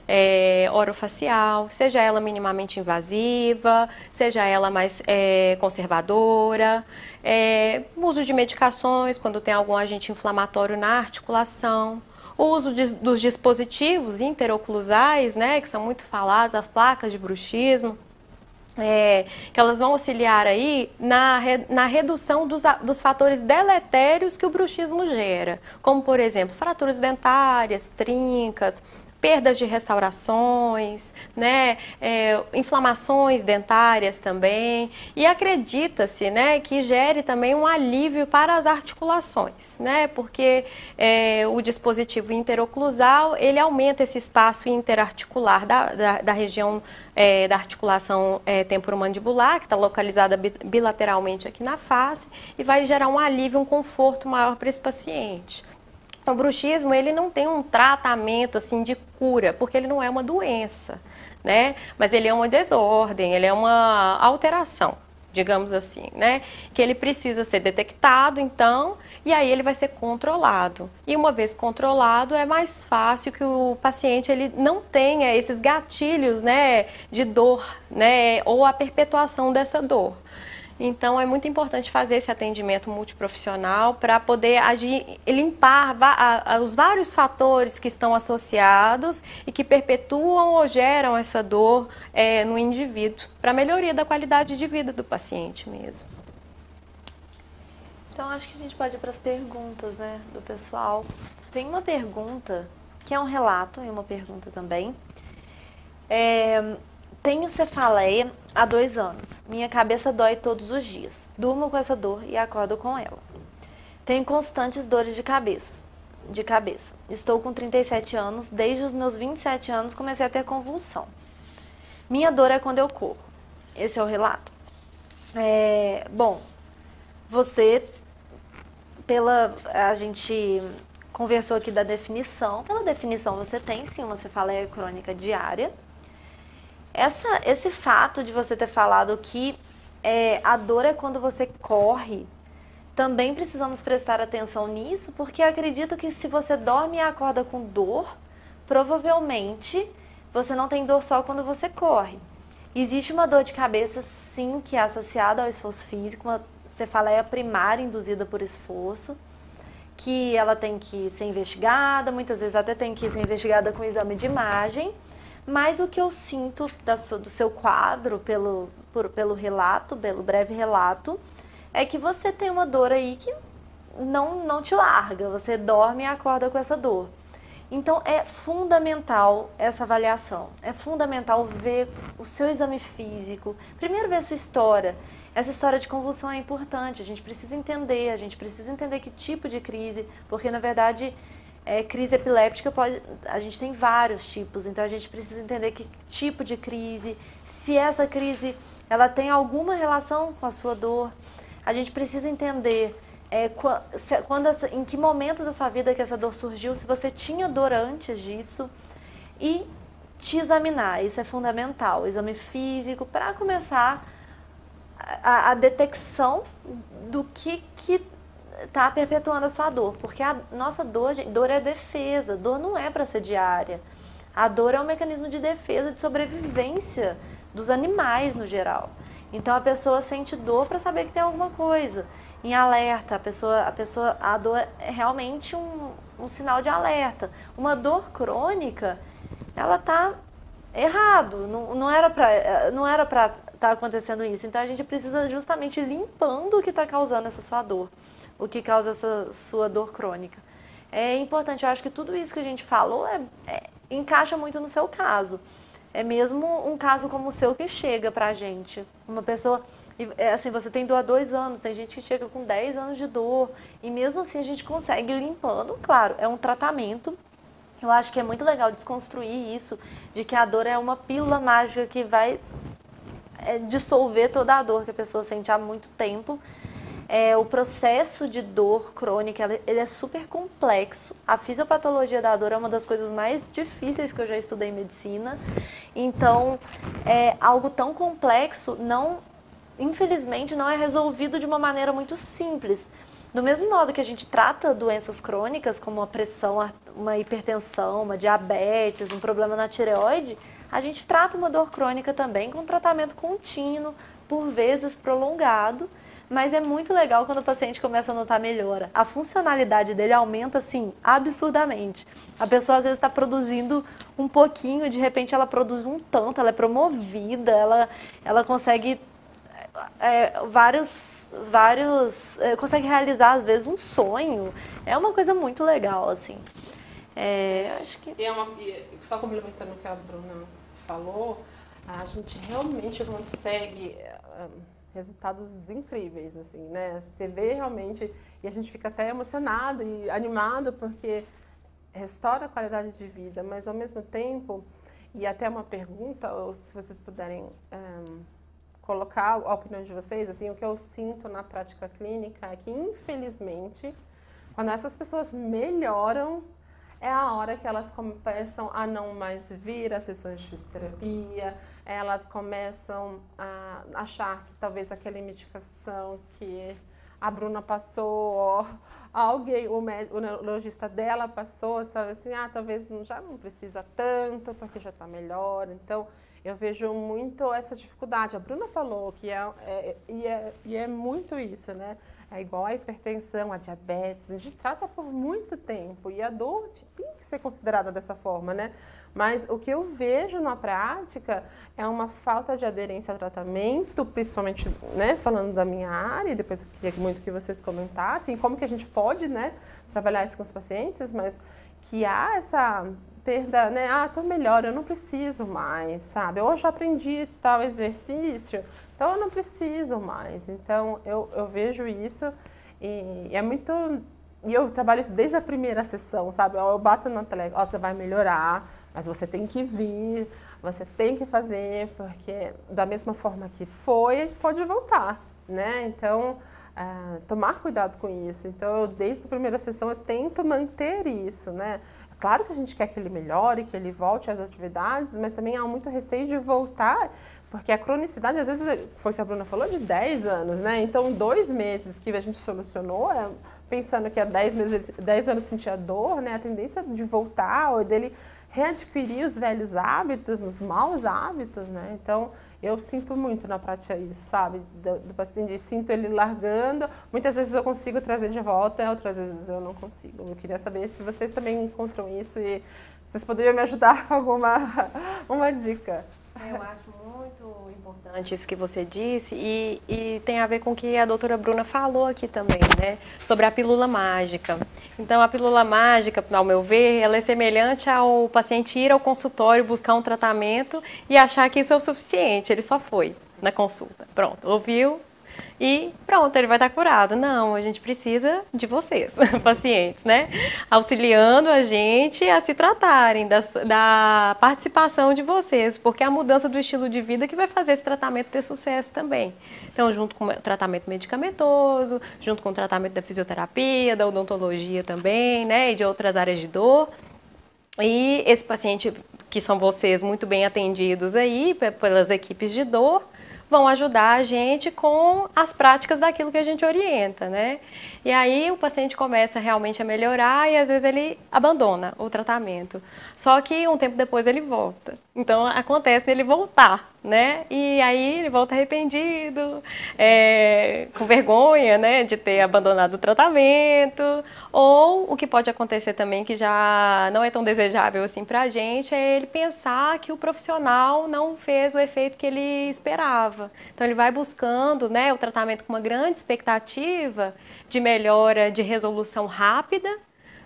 é, orofacial, seja ela minimamente invasiva, seja ela mais é, conservadora, é, uso de medicações quando tem algum agente inflamatório na articulação, o uso de, dos dispositivos interoclusais, né, que são muito falados, as placas de bruxismo, é, que elas vão auxiliar aí na, na redução dos, dos fatores deletérios que o bruxismo gera, como por exemplo fraturas dentárias, trincas, perdas de restaurações, né, é, inflamações dentárias também, e acredita-se, né, que gere também um alívio para as articulações, né, porque é, o dispositivo interoclusal ele aumenta esse espaço interarticular da, da, da região é, da articulação é, temporomandibular, que está localizada bilateralmente aqui na face, e vai gerar um alívio, um conforto maior para esse paciente. Então, o bruxismo, ele não tem um tratamento assim de cura, porque ele não é uma doença, né? Mas ele é uma desordem, ele é uma alteração, digamos assim, né? Que ele precisa ser detectado, então, e aí ele vai ser controlado. E uma vez controlado, é mais fácil que o paciente ele não tenha esses gatilhos, né, de dor, né, ou a perpetuação dessa dor. Então é muito importante fazer esse atendimento multiprofissional para poder agir, limpar os vários fatores que estão associados e que perpetuam ou geram essa dor é, no indivíduo, para melhoria da qualidade de vida do paciente mesmo. Então acho que a gente pode ir para as perguntas né, do pessoal. Tem uma pergunta que é um relato e uma pergunta também. É, tenho cefaleia há dois anos. Minha cabeça dói todos os dias. Durmo com essa dor e acordo com ela. Tenho constantes dores de cabeça. De cabeça. Estou com 37 anos. Desde os meus 27 anos comecei a ter convulsão. Minha dor é quando eu corro. Esse é o relato. É, bom, você, pela a gente conversou aqui da definição. Pela definição, você tem sim uma cefaleia crônica diária essa, esse fato de você ter falado que é, a dor é quando você corre, também precisamos prestar atenção nisso, porque acredito que se você dorme e acorda com dor, provavelmente você não tem dor só quando você corre. Existe uma dor de cabeça, sim, que é associada ao esforço físico, uma cefaleia primária induzida por esforço, que ela tem que ser investigada, muitas vezes até tem que ser investigada com exame de imagem. Mas o que eu sinto do seu quadro, pelo, por, pelo relato, pelo breve relato, é que você tem uma dor aí que não, não te larga. Você dorme e acorda com essa dor. Então é fundamental essa avaliação. É fundamental ver o seu exame físico. Primeiro ver a sua história. Essa história de convulsão é importante. A gente precisa entender, a gente precisa entender que tipo de crise, porque na verdade é, crise epiléptica pode, a gente tem vários tipos, então a gente precisa entender que tipo de crise, se essa crise ela tem alguma relação com a sua dor, a gente precisa entender é, quando, em que momento da sua vida que essa dor surgiu, se você tinha dor antes disso e te examinar, isso é fundamental, exame físico para começar a, a detecção do que, que tá perpetuando a sua dor, porque a nossa dor, dor é defesa, dor não é para ser diária. A dor é um mecanismo de defesa, de sobrevivência dos animais no geral. Então a pessoa sente dor para saber que tem alguma coisa. Em alerta, a pessoa, a pessoa, a dor é realmente um, um sinal de alerta. Uma dor crônica, ela tá errado. Não, não era para não era para estar tá acontecendo isso. Então a gente precisa justamente limpando o que está causando essa sua dor, o que causa essa sua dor crônica. É importante, eu acho que tudo isso que a gente falou é, é encaixa muito no seu caso é mesmo um caso como o seu que chega pra gente. Uma pessoa, é assim, você tem dor há dois anos, tem gente que chega com 10 anos de dor, e mesmo assim a gente consegue limpando. Claro, é um tratamento. Eu acho que é muito legal desconstruir isso, de que a dor é uma pílula mágica que vai é, dissolver toda a dor que a pessoa sente há muito tempo é, o processo de dor crônica ele é super complexo. A fisiopatologia da dor é uma das coisas mais difíceis que eu já estudei em medicina. Então, é, algo tão complexo não, infelizmente, não é resolvido de uma maneira muito simples. Do mesmo modo que a gente trata doenças crônicas, como a pressão, uma hipertensão, uma diabetes, um problema na tireoide, a gente trata uma dor crônica também com tratamento contínuo, por vezes prolongado, mas é muito legal quando o paciente começa a notar melhora. A funcionalidade dele aumenta, assim, absurdamente. A pessoa às vezes está produzindo um pouquinho, de repente ela produz um tanto, ela é promovida, ela, ela consegue é, vários, vários, é, consegue realizar às vezes um sonho. É uma coisa muito legal, assim. É, acho que... É uma, só complementando o que a Bruna falou, a gente realmente consegue resultados incríveis, assim, né? Você vê realmente e a gente fica até emocionado e animado porque restaura a qualidade de vida, mas ao mesmo tempo e até uma pergunta, ou se vocês puderem um, colocar a opinião de vocês, assim, o que eu sinto na prática clínica é que infelizmente quando essas pessoas melhoram é a hora que elas começam a não mais vir às sessões de fisioterapia, elas começam a achar que talvez aquela medicação que a Bruna passou, alguém, o, o neurologista dela passou, sabe assim, ah, talvez já não precisa tanto, porque já está melhor. Então, eu vejo muito essa dificuldade. A Bruna falou que é, é, e, é, e é muito isso, né? É igual a hipertensão, a diabetes, a gente trata por muito tempo e a dor tem que ser considerada dessa forma, né? Mas o que eu vejo na prática é uma falta de aderência ao tratamento, principalmente né, falando da minha área, e depois eu queria muito que vocês comentassem como que a gente pode né, trabalhar isso com os pacientes, mas que há essa perda, né? Ah, tô melhor, eu não preciso mais, sabe? Eu já aprendi tal exercício, então eu não preciso mais. Então eu, eu vejo isso e, é muito. E eu trabalho isso desde a primeira sessão, sabe? Eu bato na tele, ó, você vai melhorar, mas você tem que vir, você tem que fazer, porque da mesma forma que foi, pode voltar, né? Então, uh, tomar cuidado com isso. Então, eu, desde a primeira sessão, eu tento manter isso, né? Claro que a gente quer que ele melhore, que ele volte às atividades, mas também há muito receio de voltar porque a cronicidade, às vezes, foi o que a Bruna falou, de 10 anos, né? Então, dois meses que a gente solucionou, é, pensando que há 10, meses, 10 anos sentia dor, né? A tendência de voltar ou dele readquirir os velhos hábitos, os maus hábitos, né? Então, eu sinto muito na prática isso, sabe? Do, do paciente, sinto ele largando. Muitas vezes eu consigo trazer de volta, outras vezes eu não consigo. Eu queria saber se vocês também encontram isso e vocês poderiam me ajudar com alguma uma dica. Eu acho muito importante isso que você disse e, e, tem a ver com o que a doutora Bruna falou aqui também, né? Sobre a pílula mágica. Então, a pílula mágica, ao meu ver, ela é semelhante ao paciente ir ao consultório buscar um tratamento e achar que isso é o suficiente. Ele só foi na consulta. Pronto, ouviu, e pronto, ele vai estar curado. Não, a gente precisa de vocês, pacientes, né? Auxiliando a gente a se tratarem, da, da participação de vocês, porque é a mudança do estilo de vida que vai fazer esse tratamento ter sucesso também. Então, junto com o tratamento medicamentoso, junto com o tratamento da fisioterapia, da odontologia também, né? E de outras áreas de dor. E esse paciente, que são vocês muito bem atendidos aí pelas equipes de dor, vão ajudar a gente com as práticas daquilo que a gente orienta, né? E aí o paciente começa realmente a melhorar e às vezes ele abandona o tratamento. Só que um tempo depois ele volta. Então acontece ele voltar, né? E aí ele volta arrependido, é, com vergonha, né, de ter abandonado o tratamento. Ou o que pode acontecer também, que já não é tão desejável assim pra gente, é ele pensar que o profissional não fez o efeito que ele esperava. Então ele vai buscando, né, o tratamento com uma grande expectativa de melhora, de resolução rápida,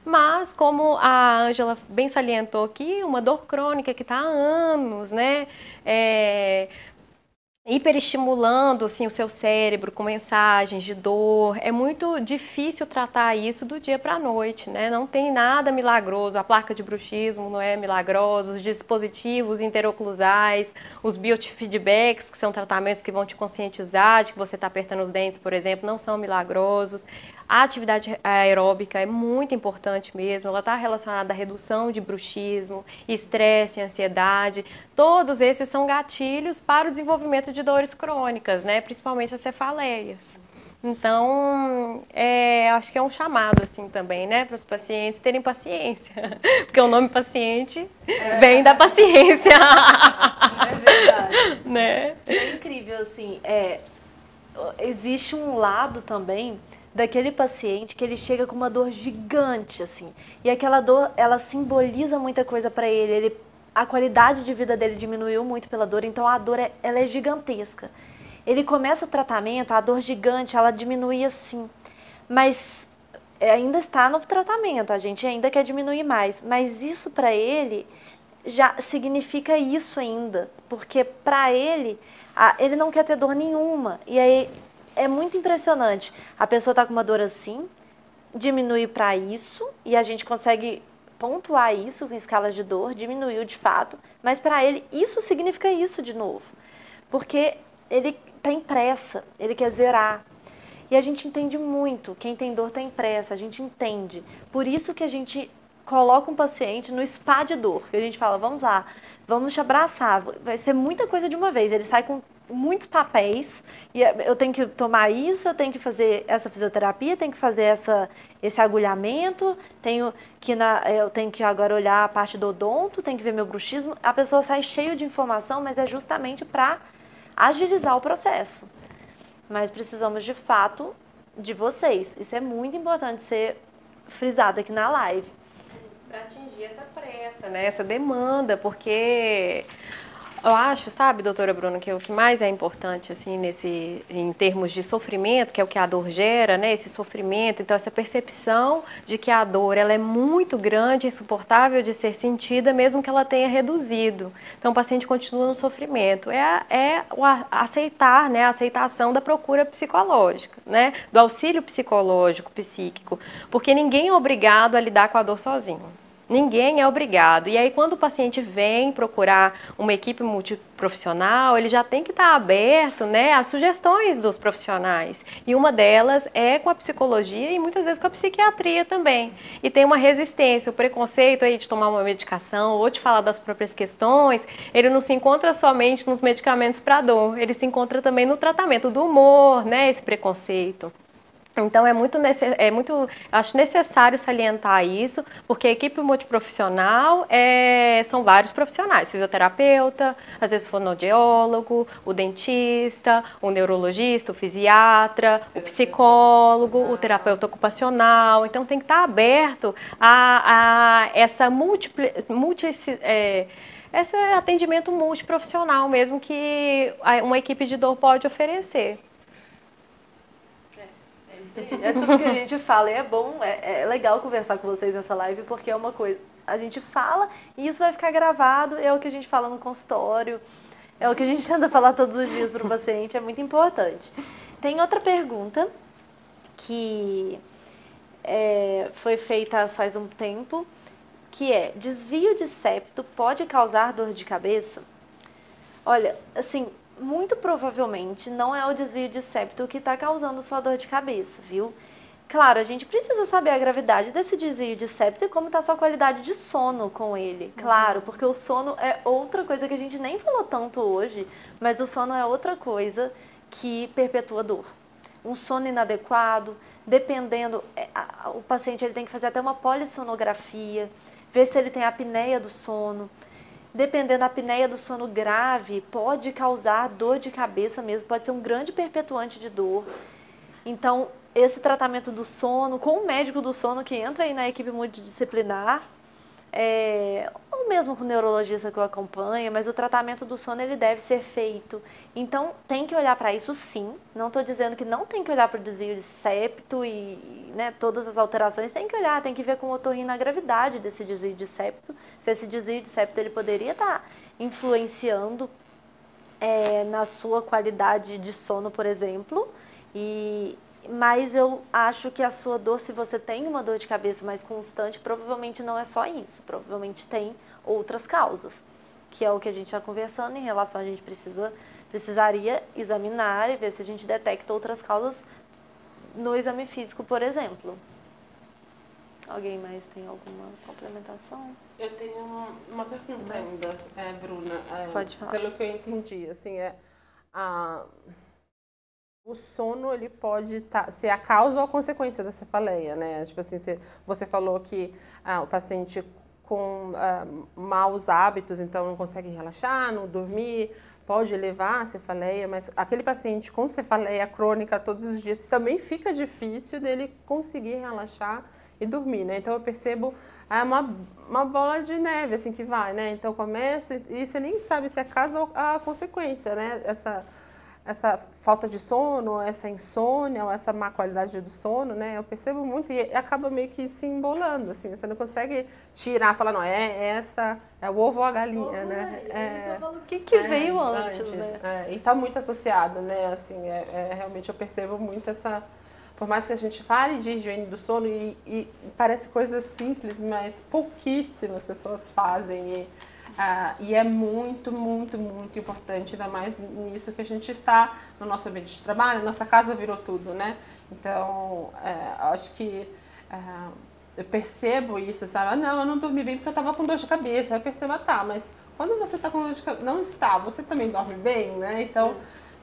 mas, como a Ângela bem salientou aqui, uma dor crônica que está há anos, né? É, hiperestimulando assim, o seu cérebro com mensagens de dor. É muito difícil tratar isso do dia para a noite, né? Não tem nada milagroso. A placa de bruxismo não é milagrosa, os dispositivos interoclusais, os biofeedbacks, que são tratamentos que vão te conscientizar de que você está apertando os dentes, por exemplo, não são milagrosos. A atividade aeróbica é muito importante mesmo, ela está relacionada à redução de bruxismo, estresse, ansiedade. Todos esses são gatilhos para o desenvolvimento de dores crônicas, né? principalmente as cefaleias. Então, é, acho que é um chamado assim também, né, para os pacientes terem paciência, porque o nome paciente é. vem da paciência. É verdade. né? É incrível assim, é, existe um lado também daquele paciente que ele chega com uma dor gigante assim. E aquela dor, ela simboliza muita coisa para ele. Ele a qualidade de vida dele diminuiu muito pela dor, então a dor é, ela é gigantesca. Ele começa o tratamento, a dor gigante, ela diminui assim. Mas ainda está no tratamento, a gente ainda quer diminuir mais, mas isso para ele já significa isso ainda, porque para ele, ele não quer ter dor nenhuma. E aí é muito impressionante. A pessoa está com uma dor assim, diminui para isso e a gente consegue pontuar isso com escalas de dor, diminuiu de fato, mas para ele isso significa isso de novo. Porque ele tem pressa, ele quer zerar. E a gente entende muito, quem tem dor tem pressa, a gente entende. Por isso que a gente coloca um paciente no spa de dor, que a gente fala, vamos lá, vamos te abraçar, vai ser muita coisa de uma vez. Ele sai com muitos papéis e é, eu tenho que tomar isso, eu tenho que fazer essa fisioterapia, tenho que fazer essa, esse agulhamento, tenho que na, eu tenho que agora olhar a parte do odonto, tenho que ver meu bruxismo. A pessoa sai cheio de informação, mas é justamente para agilizar o processo. Mas precisamos de fato de vocês. Isso é muito importante ser frisado aqui na live. Para atingir essa pressa, né? essa demanda, porque eu acho, sabe, doutora Bruna, que o que mais é importante, assim, nesse, em termos de sofrimento, que é o que a dor gera, né, esse sofrimento, então essa percepção de que a dor, ela é muito grande, insuportável de ser sentida, mesmo que ela tenha reduzido. Então o paciente continua no sofrimento. É, é o aceitar, né, a aceitação da procura psicológica, né, do auxílio psicológico, psíquico, porque ninguém é obrigado a lidar com a dor sozinho. Ninguém é obrigado. E aí, quando o paciente vem procurar uma equipe multiprofissional, ele já tem que estar aberto né, às sugestões dos profissionais. E uma delas é com a psicologia e muitas vezes com a psiquiatria também. E tem uma resistência, o preconceito aí de tomar uma medicação ou de falar das próprias questões, ele não se encontra somente nos medicamentos para dor, ele se encontra também no tratamento do humor, né, esse preconceito. Então é muito, é muito acho necessário salientar isso, porque a equipe multiprofissional é, são vários profissionais, fisioterapeuta, às vezes fonoaudiólogo, o dentista, o neurologista, o fisiatra, o psicólogo, o terapeuta ocupacional. Então tem que estar aberto a, a essa múltiple, multi, é, esse atendimento multiprofissional mesmo que uma equipe de dor pode oferecer. É tudo que a gente fala e é bom, é, é legal conversar com vocês nessa live porque é uma coisa. A gente fala e isso vai ficar gravado, é o que a gente fala no consultório, é o que a gente tenta falar todos os dias para o paciente, é muito importante. Tem outra pergunta que é, foi feita faz um tempo, que é: desvio de septo pode causar dor de cabeça? Olha, assim, muito provavelmente não é o desvio de septo que está causando sua dor de cabeça, viu? Claro, a gente precisa saber a gravidade desse desvio de septo e como está sua qualidade de sono com ele. Claro, porque o sono é outra coisa que a gente nem falou tanto hoje, mas o sono é outra coisa que perpetua dor. Um sono inadequado, dependendo, é, o paciente ele tem que fazer até uma polissonografia, ver se ele tem apneia do sono. Dependendo da apneia do sono grave, pode causar dor de cabeça mesmo, pode ser um grande perpetuante de dor. Então, esse tratamento do sono, com o médico do sono que entra aí na equipe multidisciplinar, é, ou mesmo com o neurologista que o acompanha, mas o tratamento do sono ele deve ser feito. Então tem que olhar para isso sim. Não estou dizendo que não tem que olhar para o desvio de septo e né, todas as alterações, tem que olhar, tem que ver com o otorrino a gravidade desse desvio de septo. Se esse desvio de septo ele poderia estar tá influenciando é, na sua qualidade de sono, por exemplo. E, mas eu acho que a sua dor, se você tem uma dor de cabeça mais constante, provavelmente não é só isso, provavelmente tem outras causas, que é o que a gente está conversando em relação a gente precisa precisaria examinar e ver se a gente detecta outras causas no exame físico, por exemplo. Alguém mais tem alguma complementação? Eu tenho uma pergunta Mas... ainda, é, Bruna. É, Pode falar. Pelo que eu entendi, assim, é a o sono ele pode tá, ser a causa ou a consequência da cefaleia, né? Tipo assim, você falou que ah, o paciente com ah, maus hábitos, então não consegue relaxar, não dormir, pode levar a cefaleia, mas aquele paciente com cefaleia crônica todos os dias também fica difícil dele conseguir relaxar e dormir, né? Então eu percebo é uma, uma bola de neve assim que vai, né? Então começa e você nem sabe se é a causa ou a consequência, né? Essa essa falta de sono, essa insônia, ou essa má qualidade do sono, né? Eu percebo muito e acaba meio que se embolando, assim. Você não consegue tirar, falar, não, é essa, é o ovo ou a galinha, né? É, o que, que é, veio antes, antes né? É, e está muito associado, né? Assim, é, é, realmente eu percebo muito essa... Por mais que a gente fale de higiene do sono e, e parece coisas simples, mas pouquíssimas pessoas fazem e ah, e é muito, muito, muito importante, ainda mais nisso que a gente está no nosso ambiente de trabalho, nossa casa virou tudo, né? Então, é, acho que é, eu percebo isso, sabe? Ah, não, eu não dormi bem porque eu estava com dor de cabeça. Aí eu percebo, ah, tá, mas quando você está com dor de cabeça, não está, você também dorme bem, né? Então,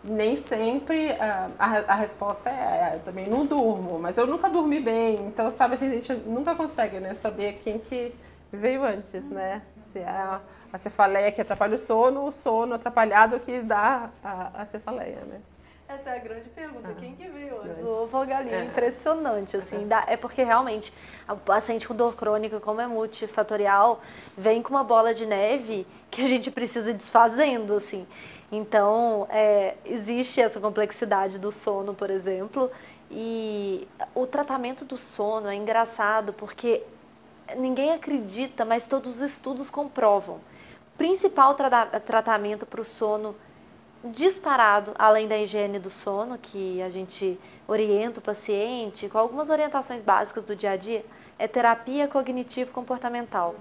nem sempre uh, a, a, resposta é, é, eu também não durmo, mas eu nunca dormi bem. Então, sabe assim, a gente nunca consegue né, saber quem que veio antes, né? Se é a, a cefaleia que atrapalha o sono, o sono atrapalhado que dá a, a cefaleia, né? Essa é a grande pergunta. Ah, Quem que veio antes? O ovo galinha? É. Impressionante, assim. Dá, é porque realmente o paciente com dor crônica, como é multifatorial, vem com uma bola de neve que a gente precisa desfazendo, assim. Então, é, existe essa complexidade do sono, por exemplo, e o tratamento do sono é engraçado porque ninguém acredita, mas todos os estudos comprovam. Principal tra tratamento para o sono disparado, além da higiene do sono, que a gente orienta o paciente, com algumas orientações básicas do dia a dia, é terapia cognitivo-comportamental.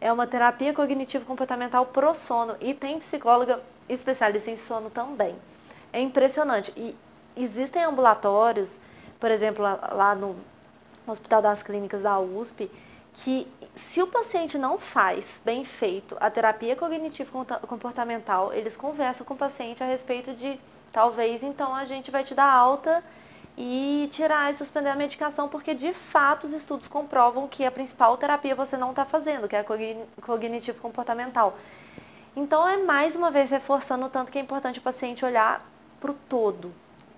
É uma terapia cognitivo-comportamental pro sono e tem psicóloga especialista em sono também. É impressionante. E existem ambulatórios, por exemplo, lá no Hospital das Clínicas da USP, que se o paciente não faz bem feito a terapia cognitivo comportamental, eles conversam com o paciente a respeito de talvez então a gente vai te dar alta e tirar e suspender a medicação, porque de fato os estudos comprovam que a principal terapia você não está fazendo, que é a cognitivo comportamental. Então é mais uma vez reforçando o tanto que é importante o paciente olhar para o todo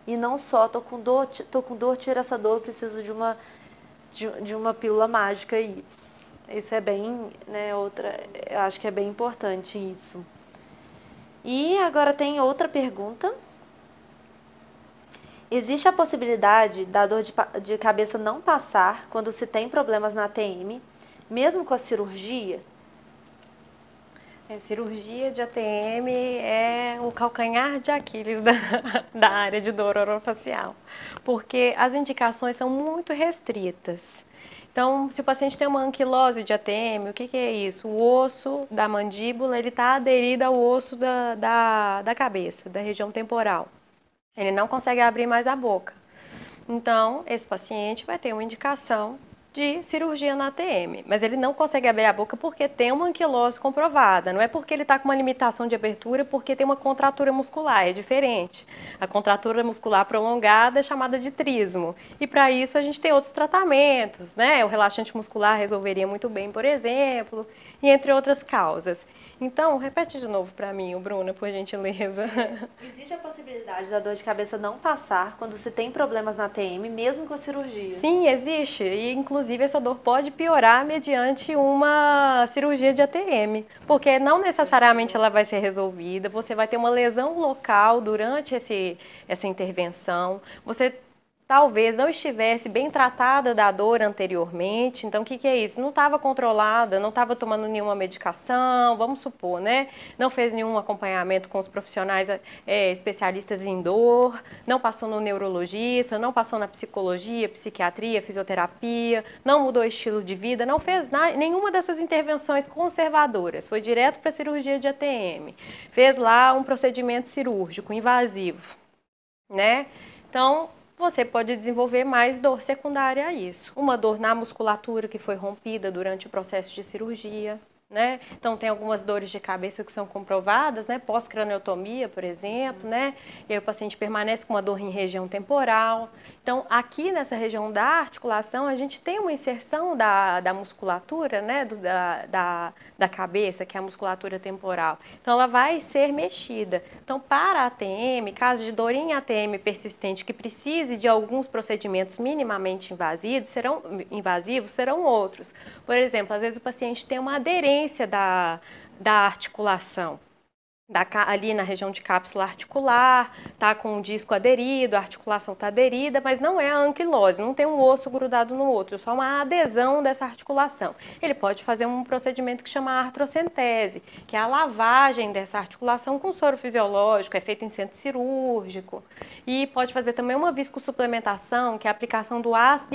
e não só tô com dor, tô com dor, tira essa dor, preciso de uma de, de uma pílula mágica aí. Isso é bem, né, outra, eu acho que é bem importante isso. E agora tem outra pergunta. Existe a possibilidade da dor de, de cabeça não passar quando se tem problemas na TM, mesmo com a cirurgia? É, cirurgia de ATM é o calcanhar de Aquiles da, da área de dor orofacial, porque as indicações são muito restritas. Então, se o paciente tem uma anquilose de ATM, o que, que é isso? O osso da mandíbula ele está aderido ao osso da, da, da cabeça, da região temporal. Ele não consegue abrir mais a boca. Então, esse paciente vai ter uma indicação de cirurgia na ATM, mas ele não consegue abrir a boca porque tem uma anquilose comprovada, não é porque ele está com uma limitação de abertura, é porque tem uma contratura muscular, é diferente. A contratura muscular prolongada é chamada de trismo, e para isso a gente tem outros tratamentos, né? O relaxante muscular resolveria muito bem, por exemplo, e entre outras causas. Então, repete de novo para mim, Bruna, por gentileza. Existe a possibilidade da dor de cabeça não passar quando se tem problemas na TM, mesmo com a cirurgia? Sim, existe. E, inclusive, essa dor pode piorar mediante uma cirurgia de ATM, porque não necessariamente ela vai ser resolvida, você vai ter uma lesão local durante esse, essa intervenção, você talvez não estivesse bem tratada da dor anteriormente. Então, o que, que é isso? Não estava controlada, não estava tomando nenhuma medicação, vamos supor, né? Não fez nenhum acompanhamento com os profissionais é, especialistas em dor, não passou no neurologista, não passou na psicologia, psiquiatria, fisioterapia, não mudou estilo de vida, não fez nada, nenhuma dessas intervenções conservadoras. Foi direto para a cirurgia de ATM. Fez lá um procedimento cirúrgico invasivo, né? Então, você pode desenvolver mais dor secundária a isso. Uma dor na musculatura que foi rompida durante o processo de cirurgia, né? Então tem algumas dores de cabeça que são comprovadas, né? Pós-craniotomia, por exemplo, né? E aí o paciente permanece com uma dor em região temporal. Então aqui nessa região da articulação a gente tem uma inserção da, da musculatura, né? Do, da, da, da cabeça, que é a musculatura temporal. Então ela vai ser mexida. Então para a ATM, caso de dor em ATM persistente que precise de alguns procedimentos minimamente invasivos, serão invasivos, serão outros. Por exemplo, às vezes o paciente tem uma aderência da, da articulação da, ali na região de cápsula articular, tá com o disco aderido, a articulação está aderida, mas não é a anquilose, não tem um osso grudado no outro, é só uma adesão dessa articulação. Ele pode fazer um procedimento que chama artrocentese, que é a lavagem dessa articulação com soro fisiológico, é feito em centro cirúrgico, e pode fazer também uma viscosuplementação, que é a aplicação do ácido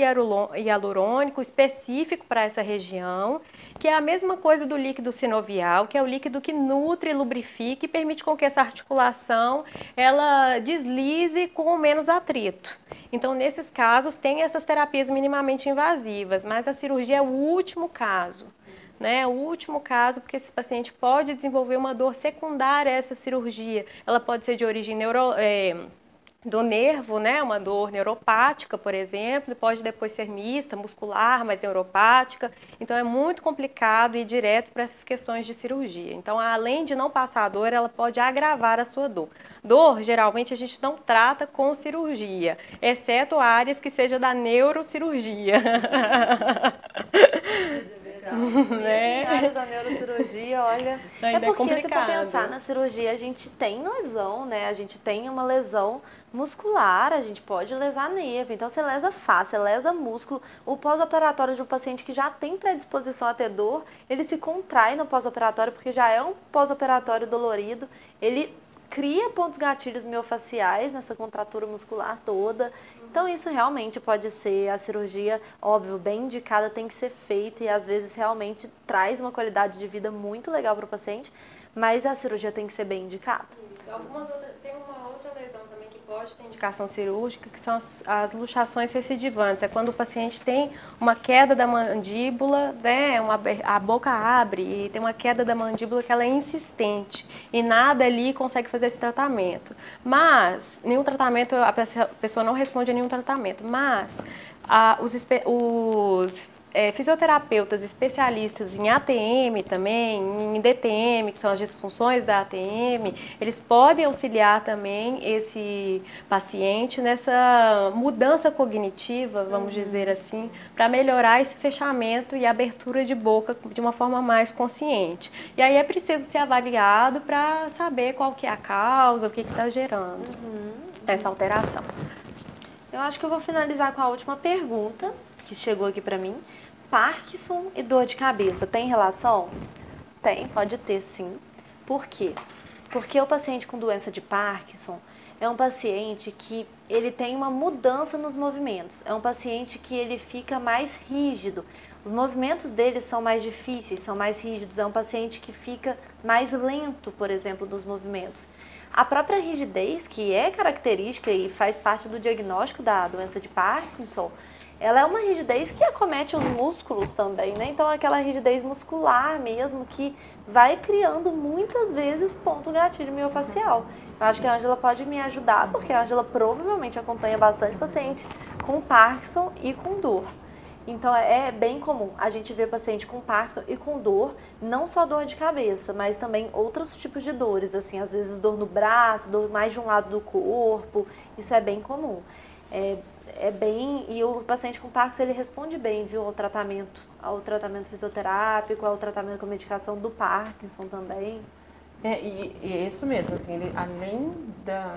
hialurônico específico para essa região, que é a mesma coisa do líquido sinovial, que é o líquido que nutre e lubrifica que permite com que essa articulação ela deslize com menos atrito. Então, nesses casos, tem essas terapias minimamente invasivas, mas a cirurgia é o último caso. Né, o último caso, porque esse paciente pode desenvolver uma dor secundária a essa cirurgia. Ela pode ser de origem neuro, é, do nervo, né, uma dor neuropática, por exemplo, pode depois ser mista, muscular, mas neuropática. Então é muito complicado ir direto para essas questões de cirurgia. Então, além de não passar a dor, ela pode agravar a sua dor. Dor, geralmente a gente não trata com cirurgia, exceto áreas que seja da neurocirurgia. né? da neurocirurgia, olha. Ainda é porque é se for pensar na cirurgia, a gente tem lesão, né? A gente tem uma lesão muscular, a gente pode lesar nervo. Então, você lesa face, lesa músculo. O pós-operatório de um paciente que já tem predisposição a ter dor, ele se contrai no pós-operatório porque já é um pós-operatório dolorido. Ele cria pontos gatilhos miofaciais nessa contratura muscular toda. Então isso realmente pode ser a cirurgia, óbvio, bem indicada, tem que ser feita e às vezes realmente traz uma qualidade de vida muito legal para o paciente, mas a cirurgia tem que ser bem indicada. Isso. Algumas outras, tem uma outra pode ter indicação cirúrgica, que são as, as luxações recidivantes. É quando o paciente tem uma queda da mandíbula, né, uma, a boca abre e tem uma queda da mandíbula que ela é insistente e nada ali consegue fazer esse tratamento. Mas, nenhum tratamento, a pessoa não responde a nenhum tratamento, mas ah, os, os é, fisioterapeutas especialistas em ATM também, em DTM, que são as disfunções da ATM, eles podem auxiliar também esse paciente nessa mudança cognitiva, vamos uhum. dizer assim, para melhorar esse fechamento e abertura de boca de uma forma mais consciente. E aí é preciso ser avaliado para saber qual que é a causa, o que está gerando uhum. essa alteração. Eu acho que eu vou finalizar com a última pergunta que chegou aqui para mim. Parkinson e dor de cabeça tem relação? Tem, pode ter sim. Por quê? Porque o paciente com doença de Parkinson é um paciente que ele tem uma mudança nos movimentos. É um paciente que ele fica mais rígido. Os movimentos dele são mais difíceis, são mais rígidos. É um paciente que fica mais lento, por exemplo, nos movimentos. A própria rigidez, que é característica e faz parte do diagnóstico da doença de Parkinson, ela é uma rigidez que acomete os músculos também, né? Então, aquela rigidez muscular mesmo que vai criando muitas vezes ponto gatilho miofacial. Eu acho que a Ângela pode me ajudar, porque a Ângela provavelmente acompanha bastante paciente com Parkinson e com dor. Então é bem comum a gente ver paciente com Parkinson e com dor, não só dor de cabeça, mas também outros tipos de dores, assim, às vezes dor no braço, dor mais de um lado do corpo, isso é bem comum. É, é bem e o paciente com Parkinson ele responde bem, viu, ao tratamento, ao tratamento fisioterápico, ao tratamento com medicação do Parkinson também. É, e, e é isso mesmo, assim, ele, além da,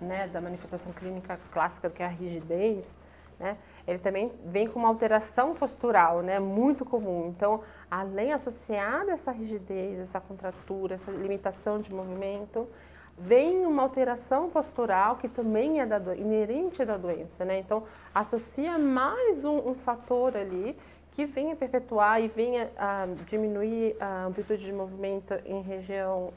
né, da manifestação clínica clássica que é a rigidez, né? Ele também vem com uma alteração postural, né? Muito comum. Então, além associada a essa rigidez, essa contratura, essa limitação de movimento, vem uma alteração postural que também é da inerente da doença, né? Então, associa mais um, um fator ali que venha perpetuar e venha a diminuir a amplitude de movimento em região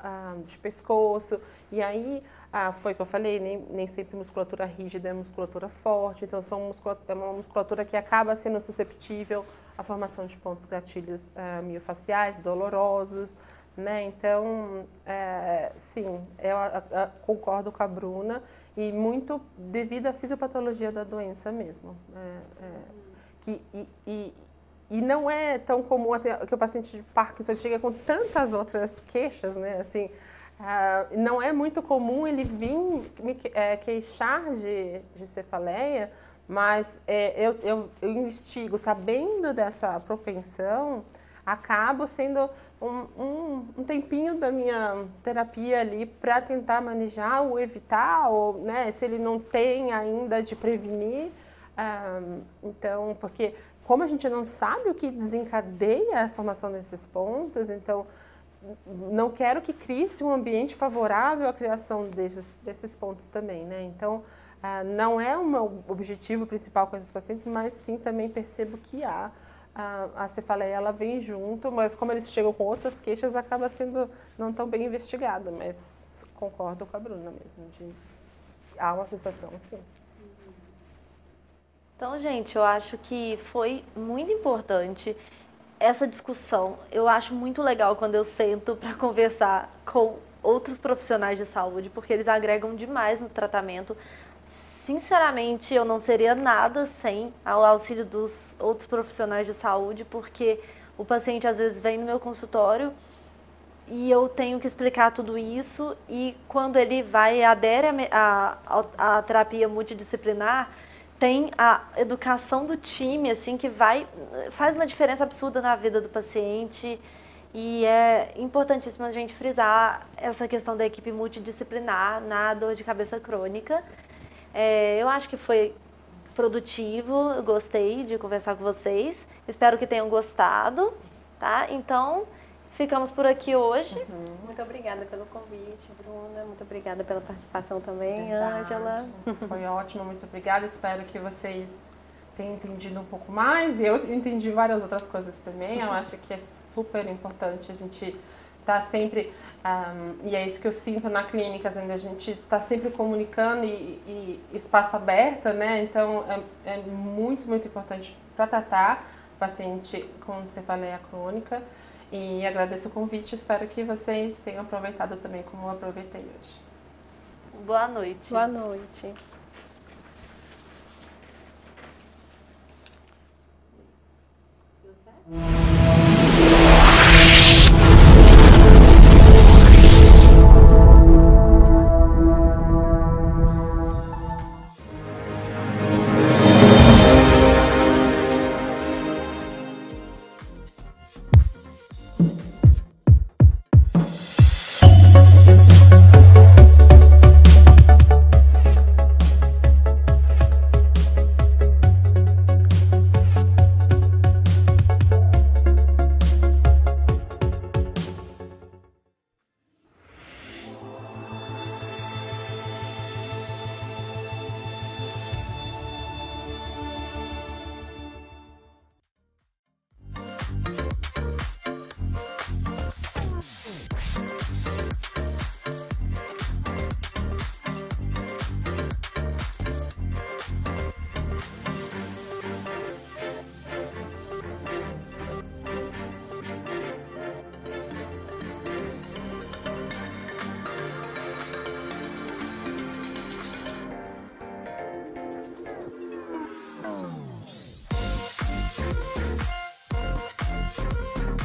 de pescoço. E aí, ah, foi o que eu falei, nem, nem sempre musculatura rígida é musculatura forte, então são musculatura, é uma musculatura que acaba sendo susceptível à formação de pontos gatilhos ah, miofaciais, dolorosos, né? Então, é, sim, eu a, a, concordo com a Bruna e muito devido à fisiopatologia da doença mesmo. É, é, que, e, e, e não é tão comum assim, que o paciente de Parkinson chega com tantas outras queixas, né? Assim, uh, não é muito comum ele vir me é, queixar de, de cefaleia, mas é, eu, eu, eu investigo sabendo dessa propensão, acabo sendo um, um, um, tempinho da minha terapia ali para tentar manejar ou evitar, ou né, se ele não tem ainda de prevenir. Ah, então, porque como a gente não sabe o que desencadeia a formação desses pontos, então não quero que crie-se um ambiente favorável à criação desses, desses pontos também, né? Então, ah, não é o meu objetivo principal com esses pacientes, mas sim também percebo que há a, a cefaleia, ela vem junto, mas como eles chegam com outras queixas, acaba sendo não tão bem investigada, mas concordo com a Bruna mesmo, de, há uma associação, sim. Então, gente, eu acho que foi muito importante essa discussão. Eu acho muito legal quando eu sento para conversar com outros profissionais de saúde, porque eles agregam demais no tratamento. Sinceramente, eu não seria nada sem o auxílio dos outros profissionais de saúde, porque o paciente às vezes vem no meu consultório e eu tenho que explicar tudo isso e quando ele vai adere a, a, a terapia multidisciplinar, tem a educação do time, assim, que vai faz uma diferença absurda na vida do paciente. E é importantíssimo a gente frisar essa questão da equipe multidisciplinar na dor de cabeça crônica. É, eu acho que foi produtivo, eu gostei de conversar com vocês. Espero que tenham gostado, tá? Então, Ficamos por aqui hoje. Uhum. Muito obrigada pelo convite, Bruna. Muito obrigada pela participação também, Ângela. Foi ótimo, muito obrigada. Espero que vocês tenham entendido um pouco mais. Eu entendi várias outras coisas também. Eu acho que é super importante a gente estar tá sempre. Um, e é isso que eu sinto na clínica, assim, a gente está sempre comunicando e, e, espaço aberto, né? Então é, é muito, muito importante para tratar paciente com cefaleia crônica. E agradeço o convite, espero que vocês tenham aproveitado também como eu aproveitei hoje. Boa noite. Boa noite. Deu certo?